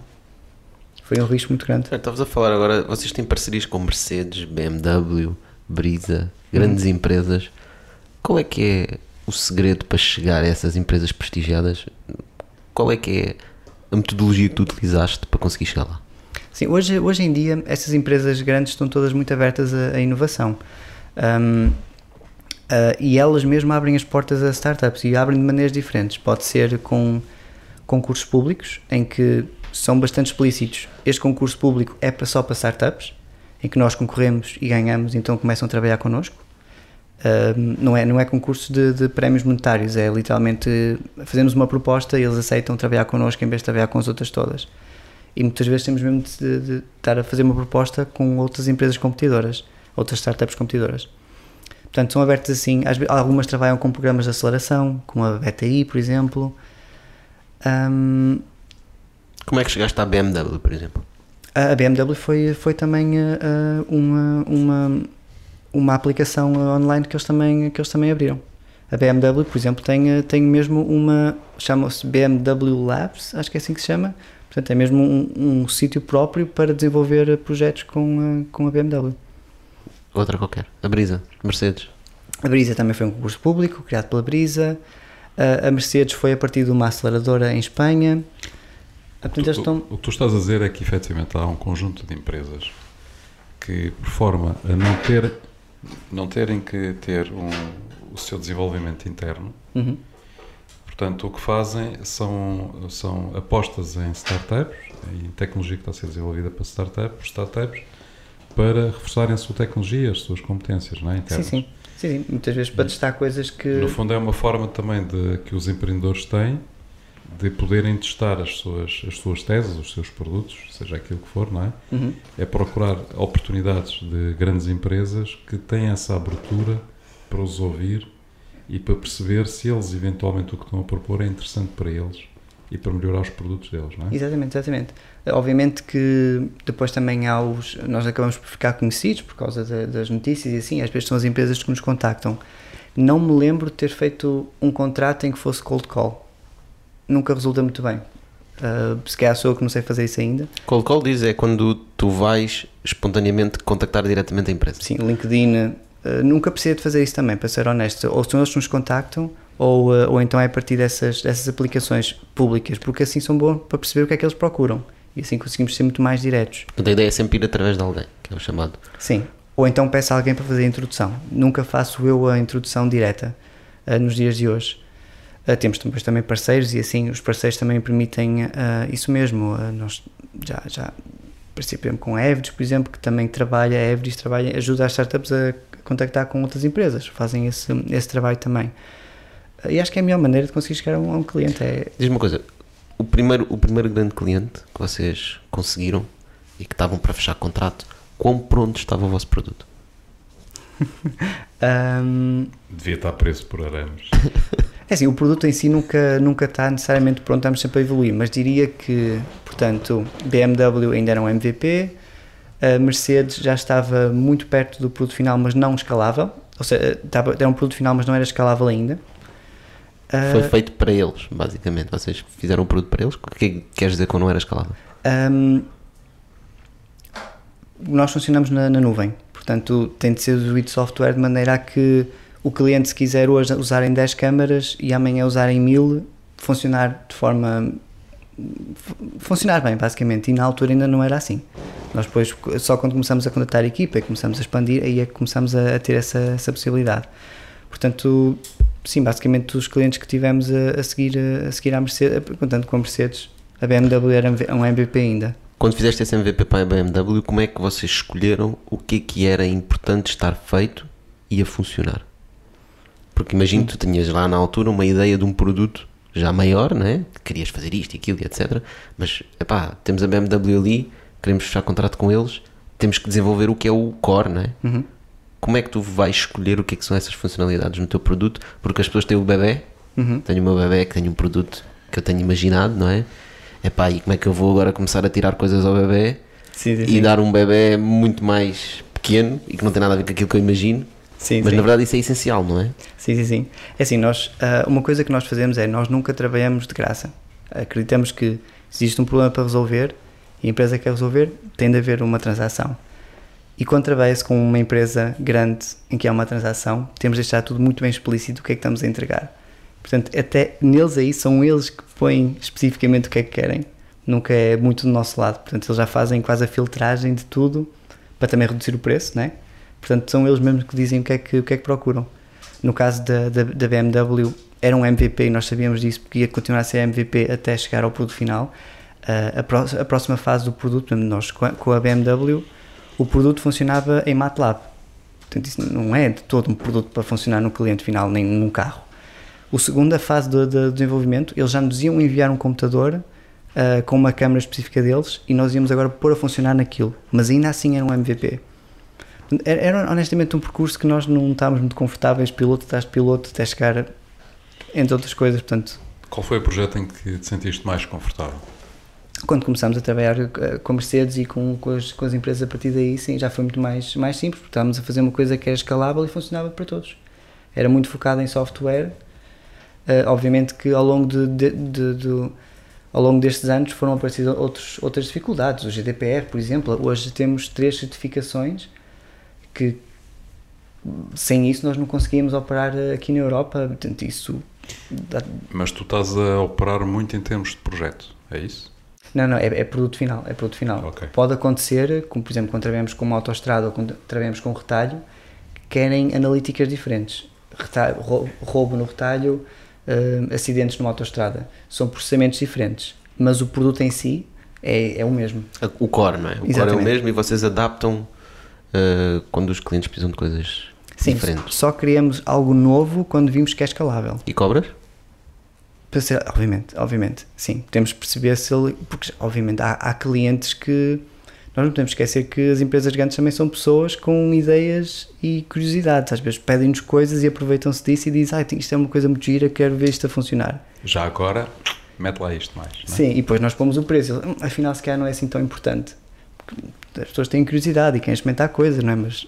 Foi um risco muito grande. Ah, Estavas a falar agora, vocês têm parcerias com Mercedes, BMW, Brisa, grandes empresas. Qual é que é o segredo para chegar a essas empresas prestigiadas? Qual é que é a metodologia que tu utilizaste para conseguir chegar lá? Sim, hoje, hoje em dia essas empresas grandes estão todas muito abertas à, à inovação. Ahm, ah, e elas mesmo abrem as portas a startups e abrem de maneiras diferentes. Pode ser com concursos públicos, em que são bastante explícitos. Este concurso público é para- só para startups, em que nós concorremos e ganhamos, então começam a trabalhar connosco. Ahm, não, é, não é concurso de, de prémios monetários, é literalmente fazemos uma proposta e eles aceitam trabalhar connosco em vez de trabalhar com as outras todas. E muitas vezes temos mesmo de, de estar a fazer uma proposta com outras empresas competidoras, outras startups competidoras. Portanto, são abertas assim. Algumas trabalham com programas de aceleração, como a BTI, por exemplo. Ahm, Como é que chegaste à BMW, por exemplo? a BMW foi, foi também ah, uma, uma, uma aplicação online que eles também, que eles também abriram. A BMW, por exemplo, tem, ah, tem mesmo uma. chama-se BMW Labs, acho que é assim que se chama. Portanto, é mesmo um, um sítio próprio para desenvolver ah, projetos com, ah, com a BMW. Outra qualquer. A Brisa, Mercedes. A Brisa também foi um concurso público, criado pela Brisa. A, a Mercedes foi a partir de uma aceleradora em Espanha. Ah, Portanto, eles Tu- estão. O que tu estás a dizer é que efetivamente há um conjunto de empresas que, por forma a não, ter, não terem que ter um, o seu desenvolvimento interno, Uhum. portanto, o que fazem são, são apostas em startups, em tecnologia que está a ser desenvolvida para startups, startups para reforçarem a sua tecnologia, as suas competências não é, Sim, internas. sim. Sim, sim. Muitas vezes para testar coisas que. No fundo, é uma forma também de, que os empreendedores têm de poderem testar as suas, as suas teses, os seus produtos, seja aquilo que for, não é? Uhum. É procurar oportunidades de grandes empresas que têm essa abertura para os ouvir e para perceber se eles, eventualmente, o que estão a propor é interessante para eles e para melhorar os produtos deles, não é? Exatamente, exatamente. Obviamente que depois também há os. Nós acabamos por ficar conhecidos por causa de, das notícias e assim, às vezes são as empresas que nos contactam. Não me lembro de ter feito um contrato em que fosse cold call. Nunca resulta muito bem. Uh, se calhar sou eu que não sei fazer isso ainda. Cold call diz é quando tu vais espontaneamente contactar diretamente a empresa. Sim, LinkedIn. Uh, nunca precisei de fazer isso também, para ser honesto. Ou são eles que nos contactam, ou, uh, ou então é a partir dessas, dessas aplicações públicas, porque assim são bons para perceber o que é que eles procuram. E assim conseguimos ser muito mais diretos. Portanto, a ideia é sempre ir através de alguém, que é o chamado. Sim. Ou então peço a alguém para fazer a introdução. Nunca faço eu a introdução direta nos dias de hoje. Uh, temos depois também parceiros e assim os parceiros também permitem uh, isso mesmo. Uh, nós já, já participamos com a Everest, por exemplo, que também trabalha, a Everest trabalha, ajuda as startups a contactar com outras empresas, fazem esse, esse trabalho também. e acho que é a melhor maneira de conseguir chegar a um, a um cliente. É... Diz-me uma coisa, o primeiro, o primeiro grande cliente que vocês conseguiram e que estavam para fechar contrato, quão pronto estava o vosso produto? (laughs) um... Devia estar preso por arames. (laughs) É assim, o produto em si nunca, nunca está necessariamente pronto, estamos sempre a evoluir, mas diria que, portanto, BMW ainda era um MVP, a Mercedes já estava muito perto do produto final, mas não escalável, ou seja, era um produto final, mas não era escalável ainda. Foi feito para eles, basicamente. Vocês fizeram o produto para eles? O que queres dizer com não era escalável? Um, nós funcionamos na, na, nuvem, portanto, tem de ser usado software de maneira a que o cliente, se quiser hoje usar em 10 câmaras e amanhã usar em 1000, funcionar de forma. funcionar bem, basicamente. E na altura ainda não era assim. Nós depois, só quando começamos a contratar a equipa e começamos a expandir, aí é que começamos a, a ter essa, essa possibilidade. Portanto, sim, basicamente os clientes que tivemos a, a seguir a seguir à Mercedes, portanto com a Mercedes, a BMW era um MVP ainda. Quando fizeste esse MVP para a BMW, como é que vocês escolheram o que é que era importante estar feito e a funcionar? Porque imagino que tu tinhas lá na altura uma ideia de um produto já maior, né? querias fazer isto e aquilo e etc. Mas, epá, temos a BMW ali, queremos fechar contrato com eles, temos que desenvolver o que é o core, né? Uhum. Como é que tu vais escolher o que, é que são essas funcionalidades no teu produto? Porque as pessoas têm o bebê, uhum. tenho o meu bebê que tem um produto que eu tenho imaginado, não é? Epá, e como é que eu vou agora começar a tirar coisas ao bebê sim, sim, e sim. dar um bebê muito mais pequeno e que não tem nada a ver com aquilo que eu imagino? Sim, Mas sim. na verdade isso é essencial, não é? Sim, sim, sim. É assim, nós, uh, uma coisa que nós fazemos é nós nunca trabalhamos de graça. Acreditamos que existe um problema para resolver e a empresa quer resolver, tem de haver uma transação. E quando trabalha-se com uma empresa grande em que há uma transação, temos de deixar tudo muito bem explícito o que é que estamos a entregar. Portanto, até neles aí são eles que põem especificamente o que é que querem. Nunca é muito do nosso lado. Portanto, eles já fazem quase a filtragem de tudo para também reduzir o preço, né? Portanto, são eles mesmos que dizem o que é que, o que, é que procuram. No caso da, da, da, BMW, era um MVP e nós sabíamos disso porque ia continuar a ser MVP até chegar ao produto final. Uh, a, a, próxima fase do produto, nós com a BMW, o produto funcionava em MATLAB. Portanto, isso não é de todo um produto para funcionar no cliente final, nem num carro. O segunda fase do, do desenvolvimento, eles já nos iam enviar um computador uh, com uma câmera específica deles e nós íamos agora pôr a funcionar naquilo. Mas ainda assim era um MVP. Era honestamente um percurso que nós não estávamos muito confortáveis, piloto atrás de piloto, até chegar, entre outras coisas. Portanto, Qual foi o projeto em que te sentiste mais confortável? Quando começámos a trabalhar com a Mercedes e com, com, as, com as empresas a partir daí, sim, já foi muito mais, mais simples, porque estávamos a fazer uma coisa que era escalável e funcionava para todos. Era muito focado em software. Uh, obviamente que ao longo de, de, de, de ao longo destes anos foram aparecendo outros, outras dificuldades. O GDPR, por exemplo, hoje temos três certificações que sem isso nós não conseguíamos operar aqui na Europa, portanto isso... Dá... Mas tu estás a operar muito em termos de projeto, é isso? Não, não, é, é produto final, é produto final. Okay. Pode acontecer, como por exemplo quando trabalhamos com uma autoestrada ou quando trabalhamos com um retalho, querem analíticas diferentes. Retalho, roubo no retalho, uh, acidentes numa autoestrada. São processamentos diferentes, mas o produto em si é, é o mesmo. O core, não é? O Exatamente. core é o mesmo e vocês adaptam Uh, quando os clientes precisam de coisas Sim, diferentes. Só criamos algo novo quando vimos que é escalável. E cobras? Obviamente, obviamente, sim. Temos de perceber se ele. Porque, obviamente, há, há clientes que. Nós não podemos esquecer que as empresas grandes também são pessoas com ideias e curiosidades. Às vezes pedem-nos coisas e aproveitam-se disso e dizem: ah, isto é uma coisa muito gira, quero ver isto a funcionar. Já agora, mete lá isto mais. Não é? Sim, e depois nós pomos o preço. "Hum, afinal, se calhar não é assim tão importante. As pessoas têm curiosidade e querem experimentar coisas, não é? Mas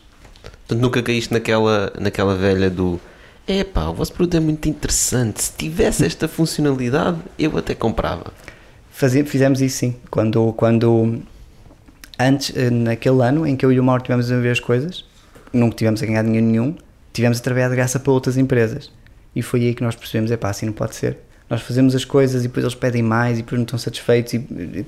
Portanto, nunca caíste naquela, naquela velha do epá, o vosso produto é muito interessante, se tivesse esta funcionalidade eu até comprava. Fizemos isso sim. Quando, quando antes, eh, naquele ano em que eu e o Mauro tivemos a ver as coisas, nunca tivemos a ganhar dinheiro nenhum, tivemos a trabalhar de graça para outras empresas. E foi aí que nós percebemos: é pá, assim não pode ser. Nós fazemos as coisas e depois eles pedem mais e depois não estão satisfeitos e, e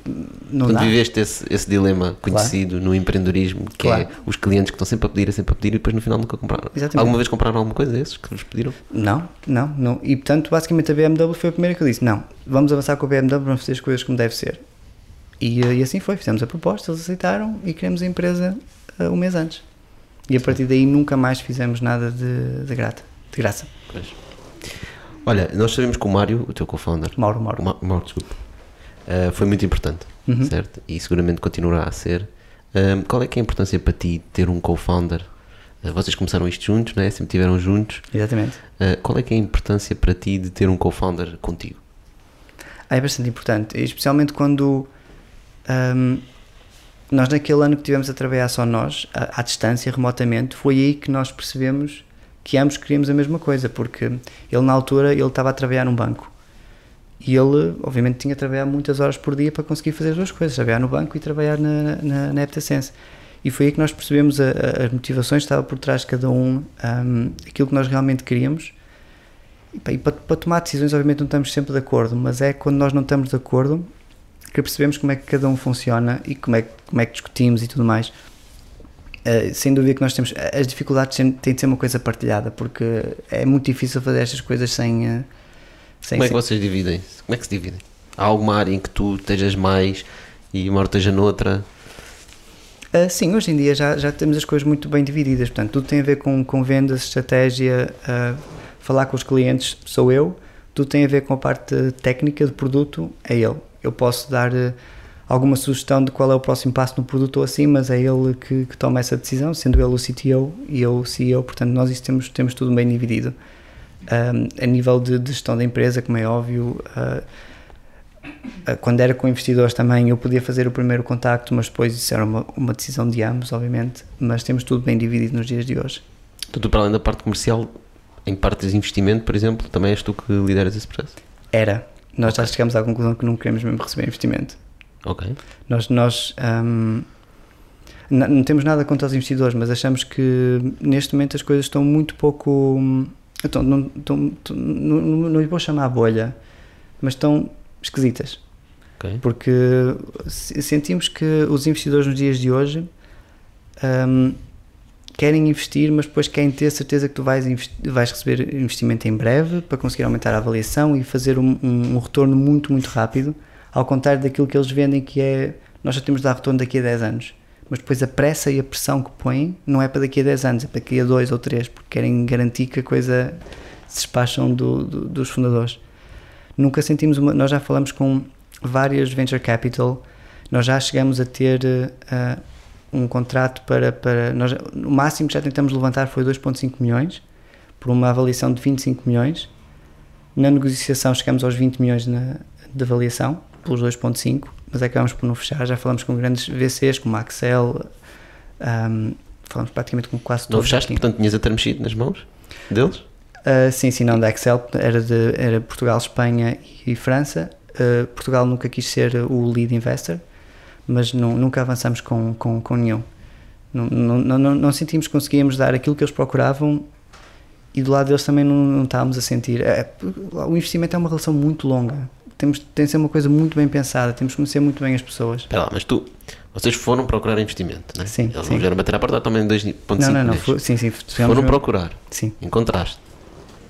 não Portanto, dá. viveste esse, esse dilema conhecido no empreendedorismo, que Claro. é os clientes que estão sempre a pedir, sempre a pedir e depois no final nunca compraram. Exatamente. Alguma vez compraram alguma coisa desses que vos pediram? Não, não, não. E portanto, basicamente a BMW foi a primeira que eu disse: não, vamos avançar com a BMW, vamos fazer as coisas como deve ser. E, e assim foi, fizemos a proposta, eles aceitaram e criamos a empresa eh, um mês antes. E a partir daí nunca mais fizemos nada de, de grata, de graça. Pois. Olha, nós sabemos que o Mário, o teu co-founder, Mauro, Mauro. Ma- Mauro, desculpa, eh, foi muito importante, Uhum. certo? E seguramente continuará a ser. Ahm, qual é que é a importância para ti ter um co-founder? Eh, vocês começaram isto juntos, não é? Sempre tiveram juntos. Exatamente. Eh, qual é que é a importância para ti de ter um co-founder contigo? Ah, é bastante importante, especialmente quando ahm, nós naquele ano que tivemos a trabalhar só nós, à, à distância, remotamente, foi aí que nós percebemos que ambos queríamos a mesma coisa, porque ele na altura ele estava a trabalhar num banco e ele obviamente tinha de trabalhar muitas horas por dia para conseguir fazer as duas coisas, trabalhar no banco e trabalhar na, na, na Heptasense. E foi aí que nós percebemos a, a- as motivações que estava por trás de cada um, ahm, aquilo que nós realmente queríamos e, para, para tomar decisões, obviamente, não estamos sempre de acordo, mas é quando nós não estamos de acordo que percebemos como é que cada um funciona e como é, como é que discutimos e tudo mais. Eh, sem dúvida que nós temos. As dificuldades têm, têm de ser uma coisa partilhada, porque é muito difícil fazer estas coisas sem. eh, sem Como é que sem- vocês dividem? Como é que se dividem? Há alguma área em que tu estejas mais e o Mauro esteja noutra? Ah, sim, hoje em dia já, já temos as coisas muito bem divididas, portanto, tudo tem a ver com, com vendas, estratégia, falar com os clientes, sou eu, tudo tem a ver com a parte técnica do produto, é ele. Eu posso dar alguma sugestão de qual é o próximo passo no produto ou assim, mas é ele que, que toma essa decisão, sendo ele o CTO e eu o CEO, portanto, nós isso temos, temos tudo bem dividido. Ah, a nível de, de gestão da empresa, como é óbvio, Uh, quando era com investidores também eu podia fazer o primeiro contacto, mas depois isso era uma, uma decisão de ambos, obviamente. Mas temos tudo bem dividido nos dias de hoje. Então, tu, para além da parte comercial, em parte de investimento, por exemplo, também és tu que lideras esse processo? Era. Nós já chegamos à conclusão que não queremos mesmo receber investimento. Ok. Nós, nós um, não temos nada contra os investidores, mas achamos que neste momento as coisas estão muito pouco. hum, Estão, não, estão, não, não, não lhe vou chamar bolha, mas estão esquisitas. Ok. porque se- sentimos que os investidores nos dias de hoje hum, querem investir, mas depois querem ter certeza que tu vais, vais receber investimento em breve para conseguir aumentar a avaliação e fazer um, um- um retorno muito, muito rápido, ao contrário daquilo que eles vendem, que é nós só temos de dar retorno daqui a 10 anos. Mas depois a pressa e a pressão que põem não é para daqui a 10 anos, é para daqui a 2 ou 3, porque querem garantir que a coisa se despacham do- do- dos fundadores nunca sentimos uma. Nós já falamos com várias venture capital, nós já chegamos a ter eh, um contrato para. para nós, o máximo que já tentamos levantar foi 2,5 milhões, por uma avaliação de 25 milhões. Na negociação chegamos aos 20 milhões na, de avaliação, pelos 2,5, mas acabamos por não fechar. Já falamos com grandes VCs, como a Axel, ahm, falamos praticamente com quase Não todos. fechaste, aqui. portanto, tinhas a term sheet nas mãos deles? Uh, sim, sim, não da Excel, era, de, era Portugal, Espanha e França. Uh, Portugal nunca quis ser o lead investor, mas nu- nunca avançamos com, com, com nenhum. Não, não, não, não- não sentimos que conseguíamos dar aquilo que eles procuravam e do lado deles também não, não estávamos a sentir. É, o investimento é uma relação muito longa. Temos, tem de ser uma coisa muito bem pensada, temos que conhecer muito bem as pessoas. Espera lá, mas tu, vocês foram procurar investimento, não é? Sim, Eles sim. não vieram bater à porta, também 2,5 Não, não, não, foi- sim, sim, Foram procurar, Sim. encontraste.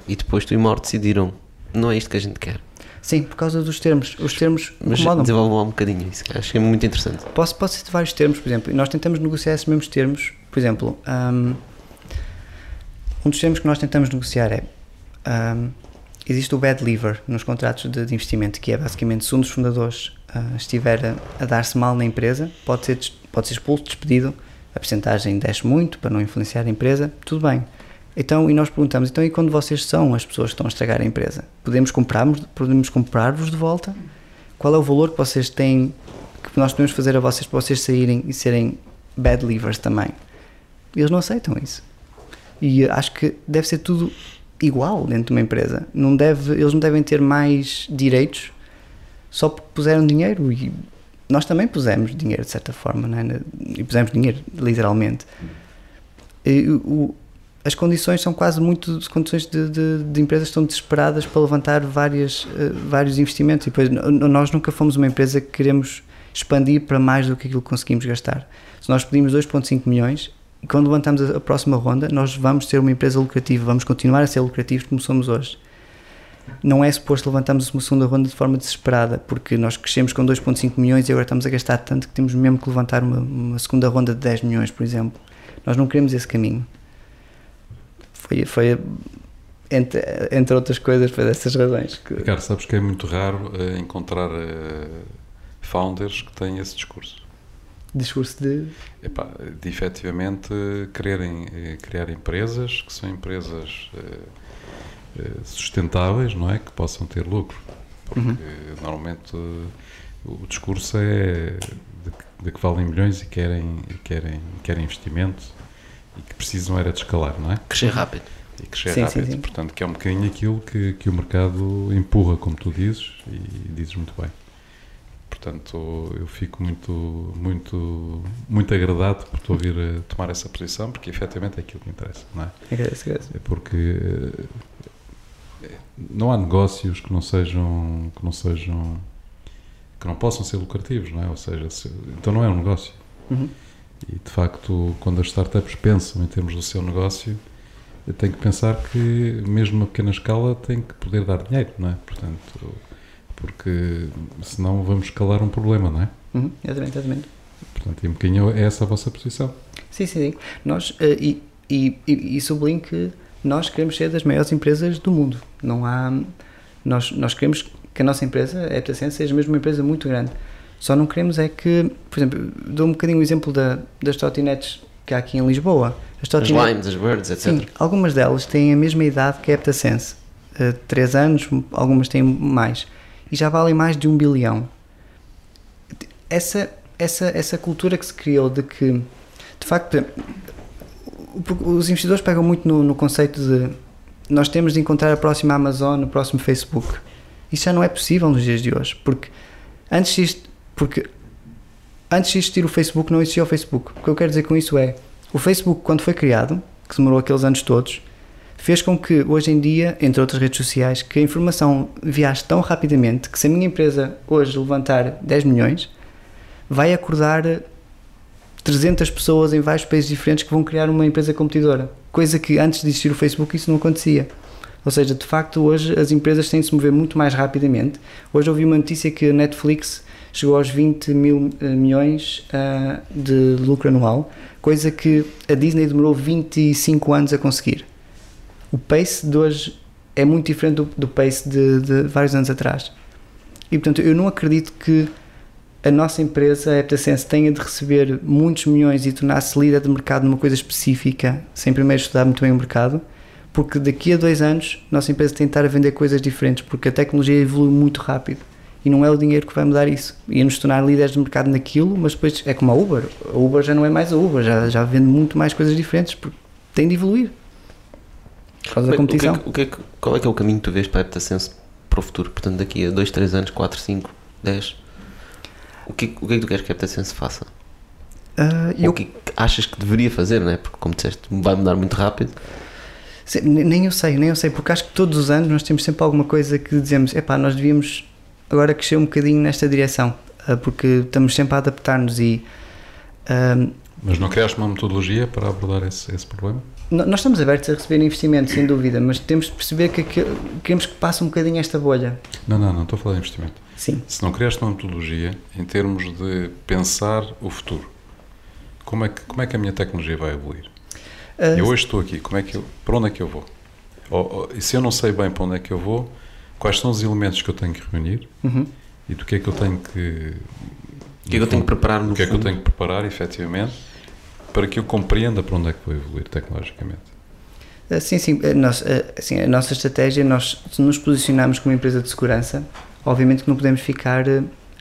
E depois tu e o Mauro decidiram, não é isto que a gente quer. sim, por causa dos termos. Os termos Mas incomodam. lá um bocadinho isso, que acho que é muito interessante. Posso, posso citar vários termos, por exemplo, e nós tentamos negociar esses mesmos termos. Por exemplo, um, um dos termos que nós tentamos negociar é um, existe o bad lever nos contratos de, de investimento, que é basicamente se um dos fundadores ah, estiver a, a dar-se mal na empresa, pode ser, pode ser expulso, despedido, a porcentagem desce muito para não influenciar a empresa, tudo bem. Então, e nós perguntamos, então e quando vocês são as pessoas que estão a estragar a empresa? Podemos comprar-vos podemos comprar de volta? Qual é o valor que vocês têm, que nós podemos fazer a vocês para vocês saírem e serem bad livers também? Eles não aceitam isso. E acho que deve ser tudo igual dentro de uma empresa. Não deve, eles não devem ter mais direitos só porque puseram dinheiro e nós também pusemos dinheiro de certa forma, né? e pusemos dinheiro literalmente. E, o, as condições são quase muito as condições de, de, de, empresas estão desesperadas para levantar várias, uh, vários investimentos e depois nós nunca fomos uma empresa que queremos expandir para mais do que aquilo que conseguimos gastar. Se nós pedimos 2.5 milhões quando levantamos a, próxima ronda nós vamos ser uma empresa lucrativa, vamos continuar a ser lucrativos como somos hoje não é suposto levantarmos uma segunda ronda de forma desesperada, porque nós crescemos com 2,5 milhões e agora estamos a gastar tanto que temos mesmo que levantar uma, uma, segunda ronda de 10 milhões, por exemplo. Nós não queremos esse caminho. Foi, foi entre, entre outras coisas, foi dessas razões. Que... Sabes que é muito raro uh, encontrar uh, founders que têm esse discurso. Discurso de? Epá, de efetivamente quererem uh, criar empresas que são empresas eh, sustentáveis, não é? Que possam ter lucro. Porque uhum. normalmente o discurso é de que, de que, valem milhões e querem, e querem, querem investimento e que precisam era de escalar, não é? Crescer rápido. E crescer sim, rápido. Sim, sim. Portanto, que é um bocadinho aquilo que, que o mercado empurra, como tu dizes, e dizes muito bem. Portanto, eu fico muito, muito, muito agradado por te ouvir eh, tomar essa posição, porque efetivamente é aquilo que me interessa, não é? Agradeço, agradeço. É porque eh, não há negócios que não sejam que não sejam que não possam ser lucrativos, não é? Ou seja, se, então não é um negócio. Uhum. E de facto, quando as startups pensam em termos do seu negócio, tem que pensar que mesmo a pequena escala tem que poder dar dinheiro, não é? Portanto, porque senão vamos escalar um problema, não é? Uhum, exatamente, exatamente. Portanto, e um bocadinho é essa a vossa posição. Sim, sim, sim. Nós, uh, e, e, e, e sublinho que nós queremos ser das maiores empresas do mundo. Não há. Nós, nós queremos que a nossa empresa, a Eptasense, seja mesmo uma empresa muito grande. Só não queremos é que, por exemplo, dou um bocadinho o exemplo da, das trotinetes que há aqui em Lisboa. As, as Limes, as Birds, etc. Sim, algumas delas têm a mesma idade que a Eptasense. Uh, três anos, algumas têm mais. E já valem mais de um bilhão. Essa, essa, essa cultura que se criou de que, de facto, os investidores pegam muito no, no, conceito de nós temos de encontrar a próxima Amazon, o próximo Facebook. Isso já não é possível nos dias de hoje, porque antes de, porque antes de existir o Facebook não existia o Facebook. O que eu quero dizer com isso é, o Facebook quando foi criado, que demorou aqueles anos todos, fez com que hoje em dia, entre outras redes sociais, que a informação viaje tão rapidamente que se a minha empresa hoje levantar 10 milhões, vai acordar 300 pessoas em vários países diferentes que vão criar uma empresa competidora. Coisa que antes de existir o Facebook isso não acontecia. Ou seja, de facto, hoje as empresas têm de se mover muito mais rapidamente. Hoje ouvi uma notícia que a Netflix chegou aos 20 mil uh, milhões uh, de lucro anual, coisa que a Disney demorou 25 anos a conseguir. O pace de hoje é muito diferente do, do pace de, de vários anos atrás. E portanto, eu não acredito que a nossa empresa, a Eptasense, tenha de receber muitos milhões e tornar-se líder de mercado numa coisa específica, sem primeiro estudar muito bem o mercado, porque daqui a dois anos a nossa empresa tem de estar a vender coisas diferentes, porque a tecnologia evolui muito rápido e não é o dinheiro que vai mudar isso. Ia nos tornar líderes de mercado naquilo, mas depois é como a Uber. A Uber já não é mais a Uber, já, já vende muito mais coisas diferentes, porque tem de evoluir. Por causa da competição. O que é, o que é, qual é que é o caminho que tu vês para a Eptasense para o futuro? Portanto, daqui a 2, 3 anos, 4, 5, 10? O que, o que é que tu queres que a Eptasense faça? Uh, eu... O que achas que deveria fazer, não é? Porque, como disseste, vai mudar muito rápido. Sim, nem eu sei, nem eu sei, porque acho que todos os anos nós temos sempre alguma coisa que dizemos, epá, nós devíamos agora crescer um bocadinho nesta direção, uh, porque estamos sempre a adaptar-nos e... Uh, mas não criaste uma metodologia para abordar esse, esse problema? Nós estamos abertos a receber investimento, sem dúvida, mas temos de perceber que, que queremos que passe um bocadinho esta bolha. Não, não, não estou a falar de investimento. Sim. Se não criaste uma metodologia em termos de pensar o futuro, como é que, como é que a minha tecnologia vai evoluir? Uh, eu hoje estou aqui, como é que eu, para onde é que eu vou? Ou, ou, e se eu não sei bem para onde é que eu vou, quais são os elementos que eu tenho que reunir uhum. e do que é que eu tenho que. O que é que eu tenho que preparar no O que é que eu tenho que preparar, efetivamente, para que eu compreenda para onde é que vou evoluir tecnologicamente? Uh, sim, sim. Nossa, uh, assim, a nossa estratégia, nós se nos posicionamos como empresa de segurança, obviamente que não podemos ficar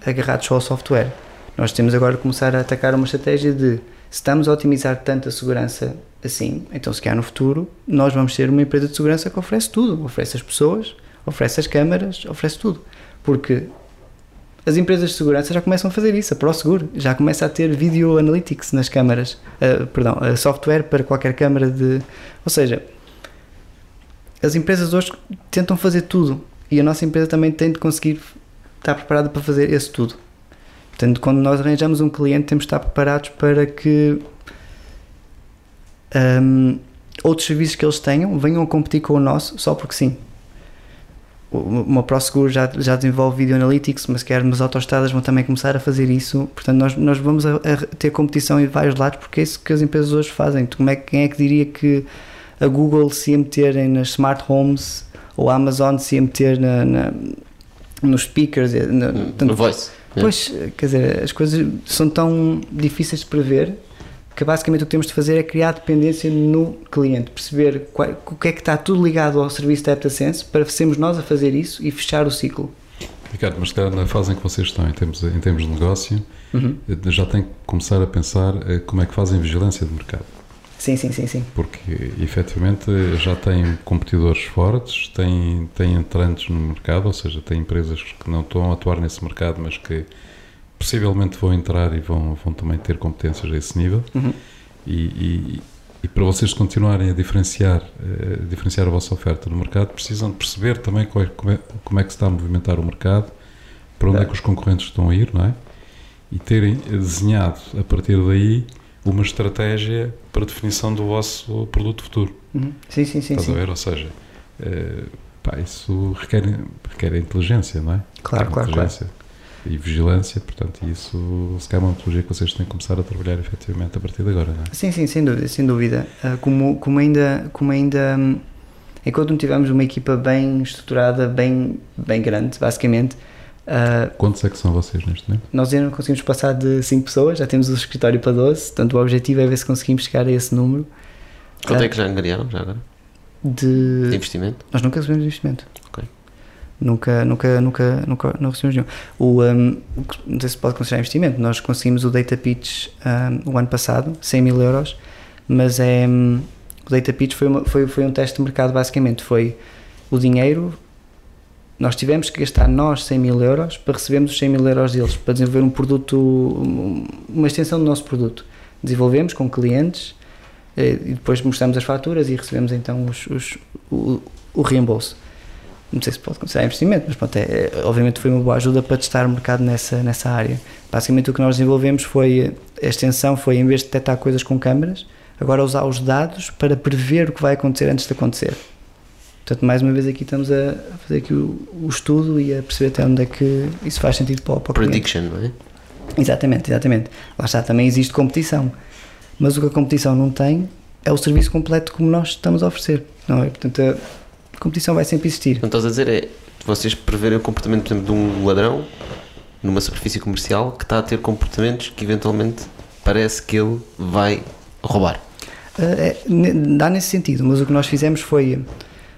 agarrados só ao software. Nós temos agora de começar a atacar uma estratégia de se estamos a otimizar tanto a segurança assim, então se calhar no futuro nós vamos ser uma empresa de segurança que oferece tudo, oferece as pessoas, oferece as câmaras, oferece tudo. Porque as empresas de segurança já começam a fazer isso, a ProSeguro já começa a ter Video Analytics nas câmaras, uh, perdão, uh, software para qualquer câmara de... Ou seja, as empresas hoje tentam fazer tudo e a nossa empresa também tem de conseguir estar preparada para fazer esse tudo. Portanto, quando nós arranjamos um cliente, temos de estar preparados para que um, outros serviços que eles tenham venham a competir com o nosso só porque sim. Uma ProSeguro já, já desenvolve Video Analytics, mas quer nas autostradas vão também começar a fazer isso. Portanto, nós, nós vamos a, a ter competição em vários lados porque é isso que as empresas hoje fazem. Como é, quem é que diria que a Google se ia meter nas smart homes ou a Amazon se ia meter na, na nos speakers, no, no voice. Pois, quer dizer, as coisas são tão difíceis de prever que basicamente o que temos de fazer é criar dependência no cliente, perceber qual, o que é que está tudo ligado ao serviço de AptaSense para sermos nós a fazer isso e fechar o ciclo. Ricardo, mas na fase em que vocês estão, em termos, em termos de negócio, uhum. já tem que começar a pensar eh, como é que fazem vigilância de mercado. Sim, sim, sim, sim. Porque efetivamente já tem competidores fortes, tem, tem entrantes no mercado, ou seja, tem empresas que não estão a atuar nesse mercado, mas que possivelmente vão entrar e vão, vão também ter competências a esse nível. Uhum. E, e, e, para vocês continuarem a diferenciar, uh, diferenciar a vossa oferta no mercado, precisam perceber também qual é, como, é, como é que se está a movimentar o mercado, para onde é, é que os concorrentes estão a ir, não é? E terem desenhado a partir daí uma estratégia para a definição do vosso produto futuro. Uhum. Sim, sim, sim. Estás sim. a ver? Ou seja, uh, pá, isso requer, requer inteligência, não é? Claro, claro, claro e vigilância, portanto, isso se calhar é uma metodologia que vocês têm que começar a trabalhar efetivamente a partir de agora, não é? Sim, sim, sem dúvida, sem dúvida. Uh, como, como ainda, como ainda um, enquanto não tivermos uma equipa bem estruturada, bem, bem grande, basicamente. Uh, Quantos é que são vocês neste momento? Nós ainda não conseguimos passar de 5 pessoas, já temos o escritório para 12, portanto o objetivo é ver se conseguimos chegar a esse número. Quanto é que já angariaram já agora? De... de investimento? Nós nunca recebemos investimento. Ok. Nunca, nunca, nunca, nunca não recebemos nenhum. O, um, não sei se pode considerar investimento. Nós conseguimos o Data Pitch um, o ano passado, 100 mil euros, mas é, um, o Data Pitch foi, uma, foi, foi um teste de mercado basicamente. Foi o dinheiro, nós tivemos que gastar nós 100 mil euros para recebermos os 100 mil euros deles, para desenvolver um produto, uma extensão do nosso produto. Desenvolvemos com clientes eh, e depois mostramos as faturas e recebemos então os, os, o, o reembolso não sei se pode considerar investimento, mas pronto, é, é, obviamente foi uma boa ajuda para testar o mercado nessa, nessa área. Basicamente o que nós desenvolvemos foi, a extensão foi em vez de detectar coisas com câmaras, agora usar os dados para prever o que vai acontecer antes de acontecer. Portanto, mais uma vez aqui estamos a fazer aqui o, o estudo e a perceber até onde é que isso faz sentido para, para o Prediction, não é? Exatamente, exatamente. Lá está, também existe competição. Mas o que a competição não tem é o serviço completo como nós estamos a oferecer. Não é? Portanto, competição vai sempre existir. Não estás a dizer é vocês preverem o comportamento, por exemplo, de um ladrão numa superfície comercial que está a ter comportamentos que eventualmente parece que ele vai roubar. Uh, é, dá nesse sentido, mas o que nós fizemos foi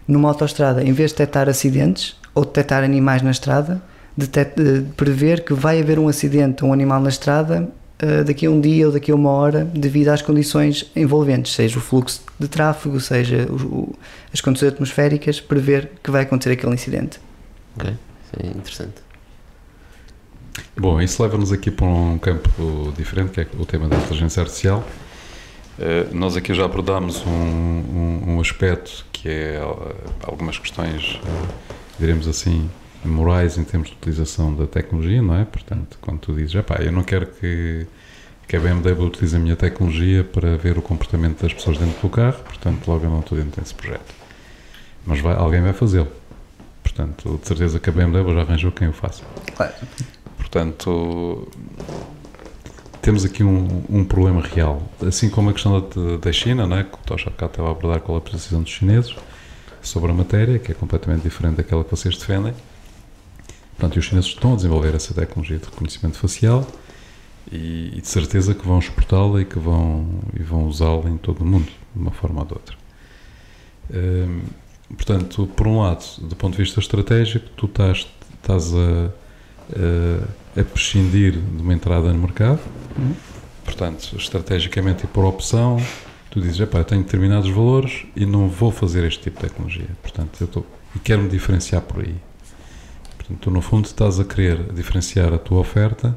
numa autoestrada, em vez de detectar acidentes ou detectar animais na estrada, de, de prever que vai haver um acidente ou um animal na estrada uh, daqui a um dia ou daqui a uma hora devido às condições envolventes, seja o fluxo de tráfego, seja o, o, as condições atmosféricas, prever que vai acontecer aquele incidente. Ok, isso é interessante. Bom, isso leva-nos aqui para um campo diferente, que é o tema da inteligência artificial. Uh, nós aqui já abordámos um, um, um, aspecto que é uh, algumas questões, uh, diremos assim, morais em termos de utilização da tecnologia, não é? Portanto, quando tu dizes, eu não quero que, que a BMW utilize a minha tecnologia para ver o comportamento das pessoas dentro do carro, portanto, logo eu não estou dentro desse projeto. Mas vai, alguém vai fazê-lo. Portanto, de certeza que a BMW já arranjou quem o faça. Claro. Portanto, temos aqui um, um, problema real. Assim como a questão da, da China, não é? que o Tocha estava a abordar qual a posição dos chineses sobre a matéria, que é completamente diferente daquela que vocês defendem. Portanto, e os chineses estão a desenvolver essa tecnologia de reconhecimento facial e, e de certeza que vão exportá-la e que vão, e vão usá-la em todo o mundo, de uma forma ou de outra. Hum, portanto, por um lado, do ponto de vista estratégico, tu estás, estás a, a, a prescindir de uma entrada no mercado. Uhum. Portanto, estrategicamente e por opção, tu dizes, epá, eu tenho determinados valores e não vou fazer este tipo de tecnologia. Portanto, eu estou, e quero-me diferenciar por aí. Portanto, tu no fundo estás a querer diferenciar a tua oferta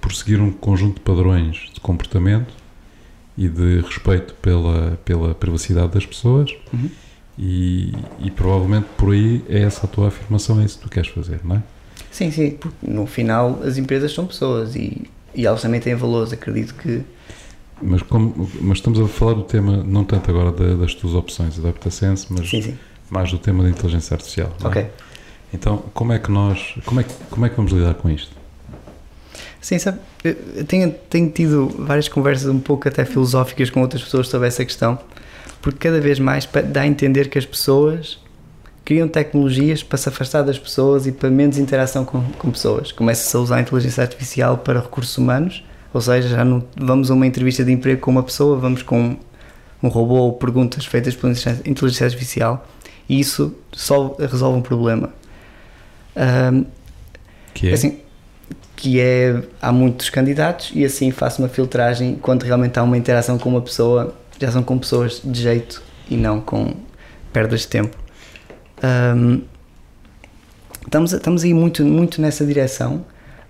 por seguir um conjunto de padrões de comportamento e de respeito pela, pela privacidade das pessoas Uhum. e, e provavelmente por aí é essa a tua afirmação, é isso que tu queres fazer, não é? Sim, sim, porque no final as empresas são pessoas e, e elas também têm valores, acredito que. Mas, como, mas estamos a falar do tema, não tanto agora da- das tuas opções, da DataSense, mas Sim, sim. mais do tema da inteligência artificial. não é? Então, como é que nós, como é que, como é que vamos lidar com isto? Sim, sabe, tenho, tenho tido várias conversas um pouco até filosóficas com outras pessoas sobre essa questão, porque cada vez mais dá a entender que as pessoas criam tecnologias para se afastar das pessoas e para menos interação com, com pessoas. Começa-se a usar a inteligência artificial para recursos humanos, ou seja, já não vamos a uma entrevista de emprego com uma pessoa, vamos com um robô ou perguntas feitas por inteligência artificial e isso só resolve um problema. Que é, assim, que é há muitos candidatos e assim faço uma filtragem quando realmente há uma interação com uma pessoa já são com pessoas de jeito e não com perdas de tempo. Ahm, estamos, estamos aí muito, muito nessa direção.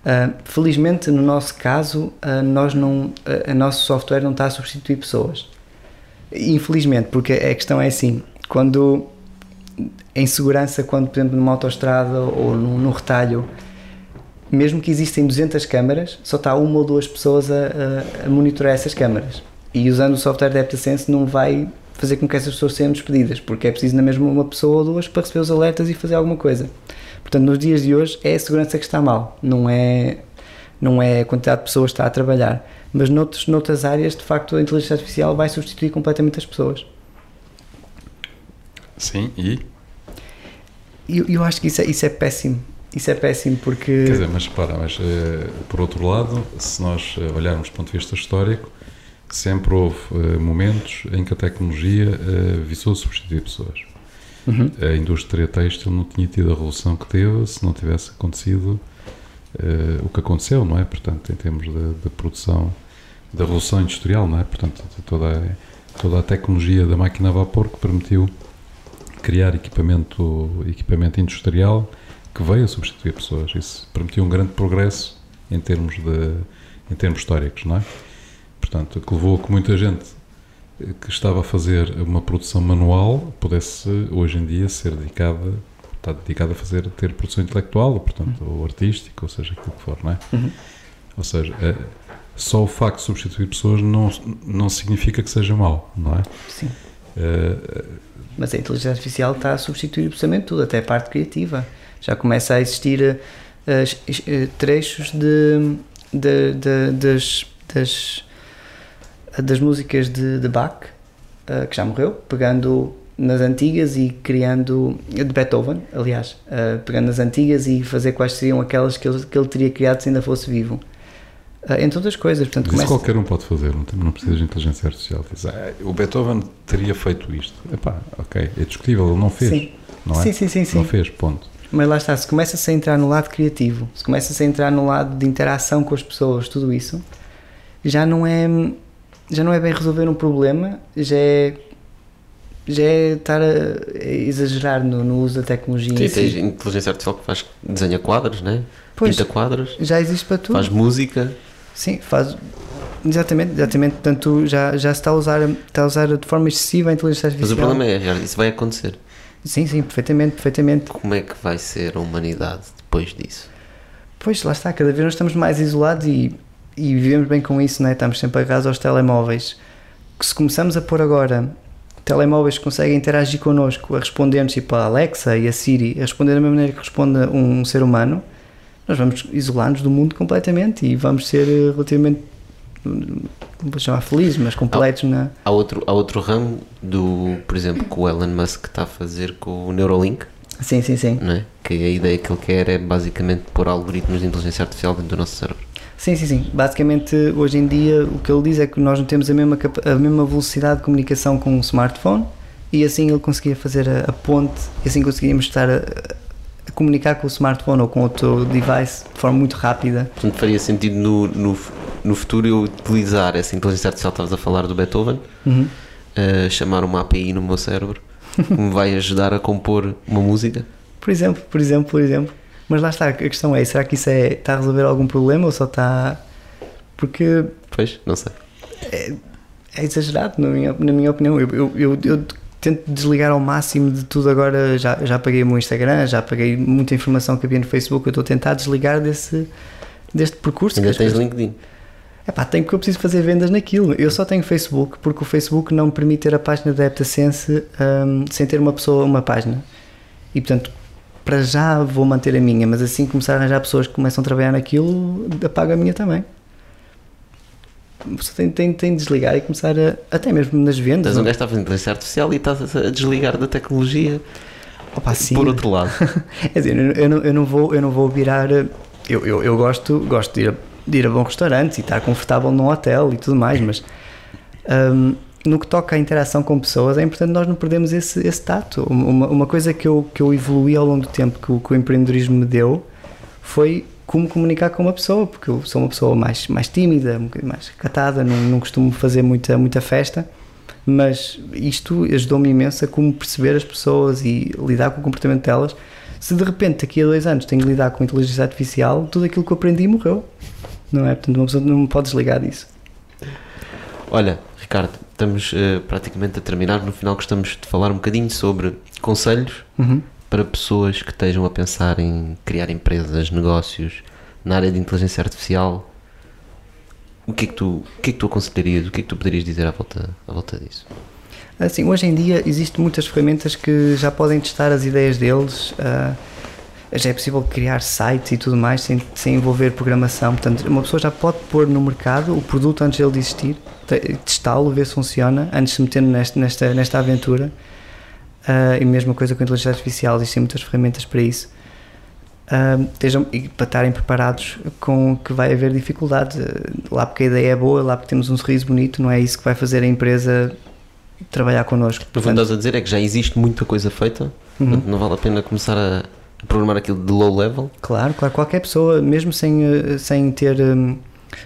Ah, felizmente no nosso caso ah, nós não, a, a nosso software não está a substituir pessoas. Infelizmente porque a questão é assim quando em segurança quando por exemplo numa autoestrada ou num, num retalho mesmo que existem 200 câmaras, só está uma ou duas pessoas a, a- monitorar essas câmaras. E usando o software da AptaSense não vai fazer com que essas pessoas sejam despedidas, porque é preciso na mesma uma pessoa ou duas para receber os alertas e fazer alguma coisa. Portanto, nos dias de hoje é a segurança que está mal, não é, não é a quantidade de pessoas que está a trabalhar. Mas noutros, noutras áreas, de facto, a inteligência artificial vai substituir completamente as pessoas. sim, E eu, eu acho que isso é, isso é péssimo. Isso é péssimo porque... Quer dizer, mas para, mas eh, por outro lado, se nós eh, olharmos do ponto de vista histórico, sempre houve eh, momentos em que a tecnologia eh, visou substituir pessoas. Uhum. A indústria têxtil não tinha tido a revolução que teve se não tivesse acontecido eh, o que aconteceu, não é? Portanto, em termos de produção, da revolução industrial, não é? Portanto, toda a, toda a tecnologia da máquina a vapor que permitiu criar equipamento, equipamento industrial que veio a substituir pessoas. Isso permitiu um grande progresso em termos, de, em termos históricos, não é? Portanto, que levou a que muita gente que estava a fazer uma produção manual pudesse hoje em dia ser dedicada, está dedicada a fazer, ter produção intelectual, portanto, ou artística, ou seja, aquilo que for, não é? Uhum. Ou seja, eh, só o facto de substituir pessoas não, não significa que seja mau, não é? Sim. Mas a inteligência artificial está a substituir absolutamente tudo, até a parte criativa. Já começa a existir eh, trechos de, de- de- das, das, das músicas de, de Bach, eh, que já morreu, pegando nas antigas e criando. de Beethoven, aliás, eh, pegando nas antigas e fazer quais seriam aquelas que ele, que ele teria criado se ainda fosse vivo. Eh, entre outras coisas, portanto, Mas isso começa. qualquer um pode fazer, não, tem- não precisa de inteligência artificial. Diz, "Ah, o Beethoven teria feito isto. Epá, ok, é discutível, ele não fez, Sim. não é? Sim, sim, sim, sim. Não fez, ponto. Mas lá está, se começa-se a entrar no lado criativo, se começa-se a entrar no lado de interação com as pessoas, tudo isso, já não é já não é bem resolver um problema, já é já é estar a, exagerar no, no uso da tecnologia. em Tem, si. tens inteligência artificial que faz, desenha quadros, né? Pois, pinta quadros, já existe para tudo. faz música. Sim, faz exatamente, exatamente, portanto já, já se está a usar está a usar de forma excessiva a inteligência Mas artificial. o problema é, isso vai acontecer. Sim, sim, perfeitamente, perfeitamente. Como é que vai ser a humanidade depois disso? Pois, lá está, cada vez nós estamos mais isolados e, e vivemos bem com isso, não é? Estamos sempre agarrados aos telemóveis. Que se começamos a pôr agora telemóveis que conseguem interagir connosco, a responder-nos, tipo a Alexa e a Siri, a responder da mesma maneira que responde um ser humano, nós vamos isolar-nos do mundo completamente e vamos ser eh, relativamente, não vou chamar felizes, mas completos na... Há outro, há outro ramo do, por exemplo, que o Elon Musk está a fazer com o Neuralink, Sim, sim, sim. não é? Que a ideia que ele quer é basicamente pôr algoritmos de inteligência artificial dentro do nosso cérebro. Sim, sim, sim. Basicamente, hoje em dia, o que ele diz é que nós não temos a mesma, a mesma velocidade de comunicação com um smartphone e assim ele conseguia fazer a, a ponte e assim conseguíamos estar a, comunicar com o smartphone ou com outro device de forma muito rápida. Portanto, faria sentido no, no, no futuro eu utilizar essa inteligência artificial que estavas a falar do Beethoven, Uhum. uh, chamar uma API no meu cérebro (laughs) que me vai ajudar a compor uma música. Por exemplo, por exemplo, por exemplo. Mas lá está, a questão é, será que isso é, está a resolver algum problema ou só está... Porque Pois, não sei. é exagerado, na minha, na minha opinião. Eu, eu, eu, eu tento desligar ao máximo de tudo agora. Já, já apaguei o meu Instagram, já apaguei muita informação que havia no Facebook. Eu estou a tentar desligar desse, deste percurso. Ainda tens coisas- LinkedIn. Epá, tenho porque eu preciso fazer vendas naquilo. Eu só tenho Facebook porque o Facebook não me permite ter a página da AptaSense hum, sem ter uma pessoa, uma página. E portanto, para já vou manter a minha, mas assim começar a arranjar pessoas que começam a trabalhar naquilo, apago a minha também. Você tem, tem, tem de desligar e começar a, até mesmo nas vendas. Estás um gajo que está a fazer inteligência artificial e estás a desligar da tecnologia Opa, sim. por outro lado. Quer (laughs) dizer, eu, eu não, eu não vou, eu não vou virar. Eu, eu, eu gosto, gosto de ir, a, de ir a bons restaurantes e estar confortável num hotel e tudo mais, mas hum, no que toca à interação com pessoas é importante nós não perdermos esse, esse tato. Uma, uma coisa que eu, que eu evolui ao longo do tempo que o, que o empreendedorismo me deu foi como comunicar com uma pessoa, porque eu sou uma pessoa mais, mais tímida, um bocadinho mais catada, não, não costumo fazer muita, muita festa, mas isto ajudou-me imenso a como perceber as pessoas e lidar com o comportamento delas. Se de repente daqui a dois anos tenho que lidar com inteligência artificial, tudo aquilo que eu aprendi morreu. Não é? Portanto, uma pessoa não pode desligar disso. Olha, Ricardo, estamos eh, praticamente a terminar. No final, gostamos de falar um bocadinho sobre conselhos Uhum. Para pessoas que estejam a pensar em criar empresas, negócios na área de inteligência artificial. O que é que tu, o que é que tu aconselharias? O que é que tu poderias dizer à volta, à volta disso? Assim, hoje em dia existem muitas ferramentas que já podem testar as ideias deles. ah, já é possível criar sites e tudo mais sem, sem envolver programação. Portanto, uma pessoa já pode pôr no mercado o produto antes de existir, te- testá-lo, ver se funciona, antes de se meter nesta, nesta, nesta aventura. Ah, e mesma coisa com a inteligência artificial, existem muitas ferramentas para isso. Ah, estejam, e para estarem preparados com que vai haver dificuldades. Ah, Lá porque a ideia é boa, lá porque temos um sorriso bonito, não é isso que vai fazer a empresa trabalhar connosco. No fundo, estás a dizer é que já existe muita coisa feita, Uhum. não vale a pena começar a programar aquilo de low level. Claro, claro, qualquer pessoa, mesmo sem, sem ter hum,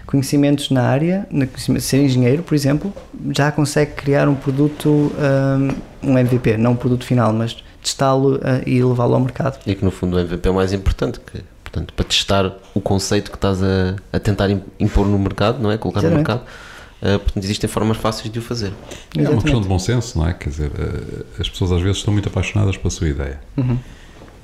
conhecimentos na área, na- ser engenheiro, por exemplo, já consegue criar um produto, hum, um MVP, não um produto final, mas testá-lo eh, e levá-lo ao mercado. E que no fundo o MVP é o mais importante, que, portanto, para testar o conceito que estás a, a tentar im- impor no mercado, não é? Colocar no Exatamente. mercado. Uh, portanto, existem formas fáceis de o fazer. É uma questão de Exatamente. bom senso, não é? Quer dizer, eh, as pessoas às vezes estão muito apaixonadas pela sua ideia. Uhum.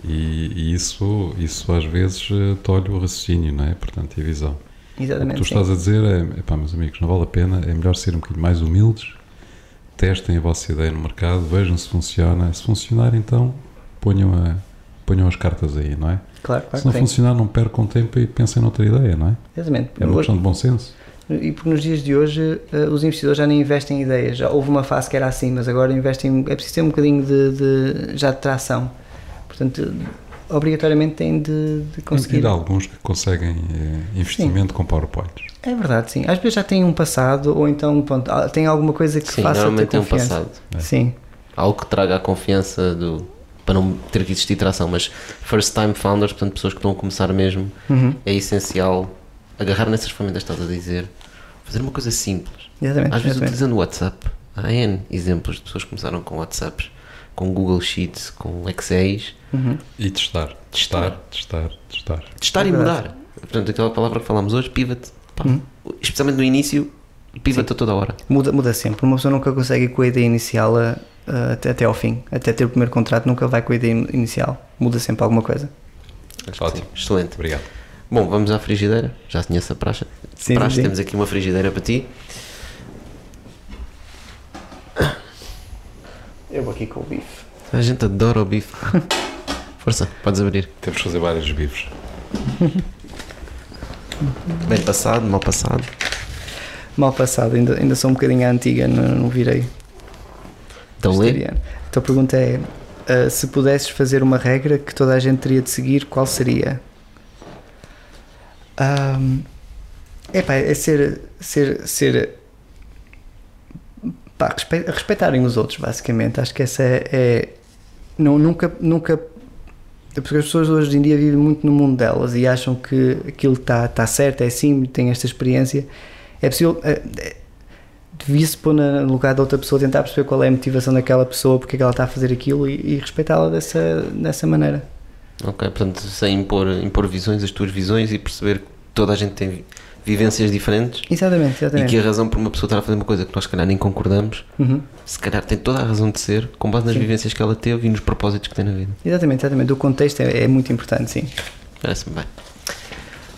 E, e isso, isso às vezes tolhe o raciocínio, não é? Portanto, e a visão. O que Exatamente. tu sim. estás a dizer é, epá, meus amigos, não vale a pena, é melhor ser um bocadinho mais humildes, testem a vossa ideia no mercado, vejam se funciona. Se funcionar, então ponham, a, ponham as cartas aí, não é? Claro, claro. se não sim. funcionar, não percam tempo e pensem noutra ideia, não é? Exatamente. É uma questão de bom senso. E porque nos dias de hoje eh, os investidores já nem investem em ideias. Já houve uma fase que era assim, mas agora investem. É preciso ter um bocadinho de, de- já de tração. Portanto, obrigatoriamente têm de, de conseguir. Há alguns que conseguem eh, investimento com PowerPoints. É verdade, sim. Às vezes já tem um passado, ou então pronto, tem alguma coisa que Sim, faça ter tem um confiança. passado. É. Sim, Algo que traga a confiança do, para não ter que existir tração. Mas first time founders, portanto, pessoas que estão a começar mesmo, Uhum. é essencial agarrar nessas ferramentas que estás a dizer, fazer uma coisa simples. exatamente. Às vezes exatamente. utilizando o WhatsApp. Há N exemplos de pessoas que começaram com WhatsApps, com Google Sheets, com Excel. Uhum. E testar, testar, testar, testar. Testar É e mudar. Portanto, aquela palavra que falámos hoje, pivot. Pá, Uhum. Especialmente no início, pivot a toda a hora. Muda, muda sempre. Uma pessoa nunca consegue ir com a ideia inicial a- a- até, até ao fim. Até ter o primeiro contrato, nunca vai com a ideia in- inicial. Muda sempre alguma coisa. Ótimo. sim. Excelente. Obrigado. Bom, vamos à frigideira. Já conheço a praxe. Sim, praxe, sim. temos aqui uma frigideira para ti. Eu vou aqui com o bife. A gente adora o bife. (laughs) Força, podes abrir. Temos que fazer vários bifes. (laughs) Bem passado, mal passado. Mal passado, ainda, ainda sou um bocadinho à antiga, não, não virei Então lê. Então a pergunta é: ah, se pudesses fazer uma regra que toda a gente teria de seguir, qual seria? Ahm, epá, é ser, ser, ser pá, respe- respeitarem os outros, basicamente. Acho que essa é. é- não, nunca, nunca. Porque as pessoas hoje em dia vivem muito no mundo delas e acham que aquilo está tá certo, é assim, tem esta experiência. É possível. É, é, Devia-se pôr no lugar da outra pessoa, tentar perceber qual é a motivação daquela pessoa, porque é que ela está a fazer aquilo e, e respeitá-la dessa, dessa maneira. Ok, portanto, sem impor, impor visões, as tuas visões e perceber que toda a gente tem vivências diferentes Exatamente, e exatamente. que a razão por uma pessoa estar a fazer uma coisa que nós, se calhar, nem concordamos, Uhum. se calhar tem toda a razão de ser, com base nas Sim. vivências que ela teve e nos propósitos que tem na vida. Exatamente, exatamente. O contexto é, é muito importante, sim. Parece-me bem.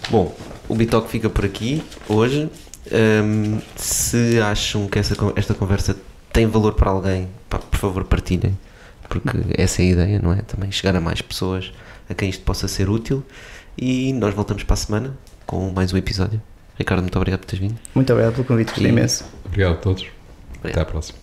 Bom, o Bitoque fica por aqui hoje. Hum, se acham que essa, esta conversa tem valor para alguém, pá, por favor partilhem, porque essa é a ideia, não é? Também chegar a mais pessoas a quem isto possa ser útil. E nós voltamos para a semana com mais um episódio. Ricardo, muito obrigado por teres vindo. Muito obrigado pelo convite, gostei E- imenso. Obrigado a todos. Obrigado. Até à próxima.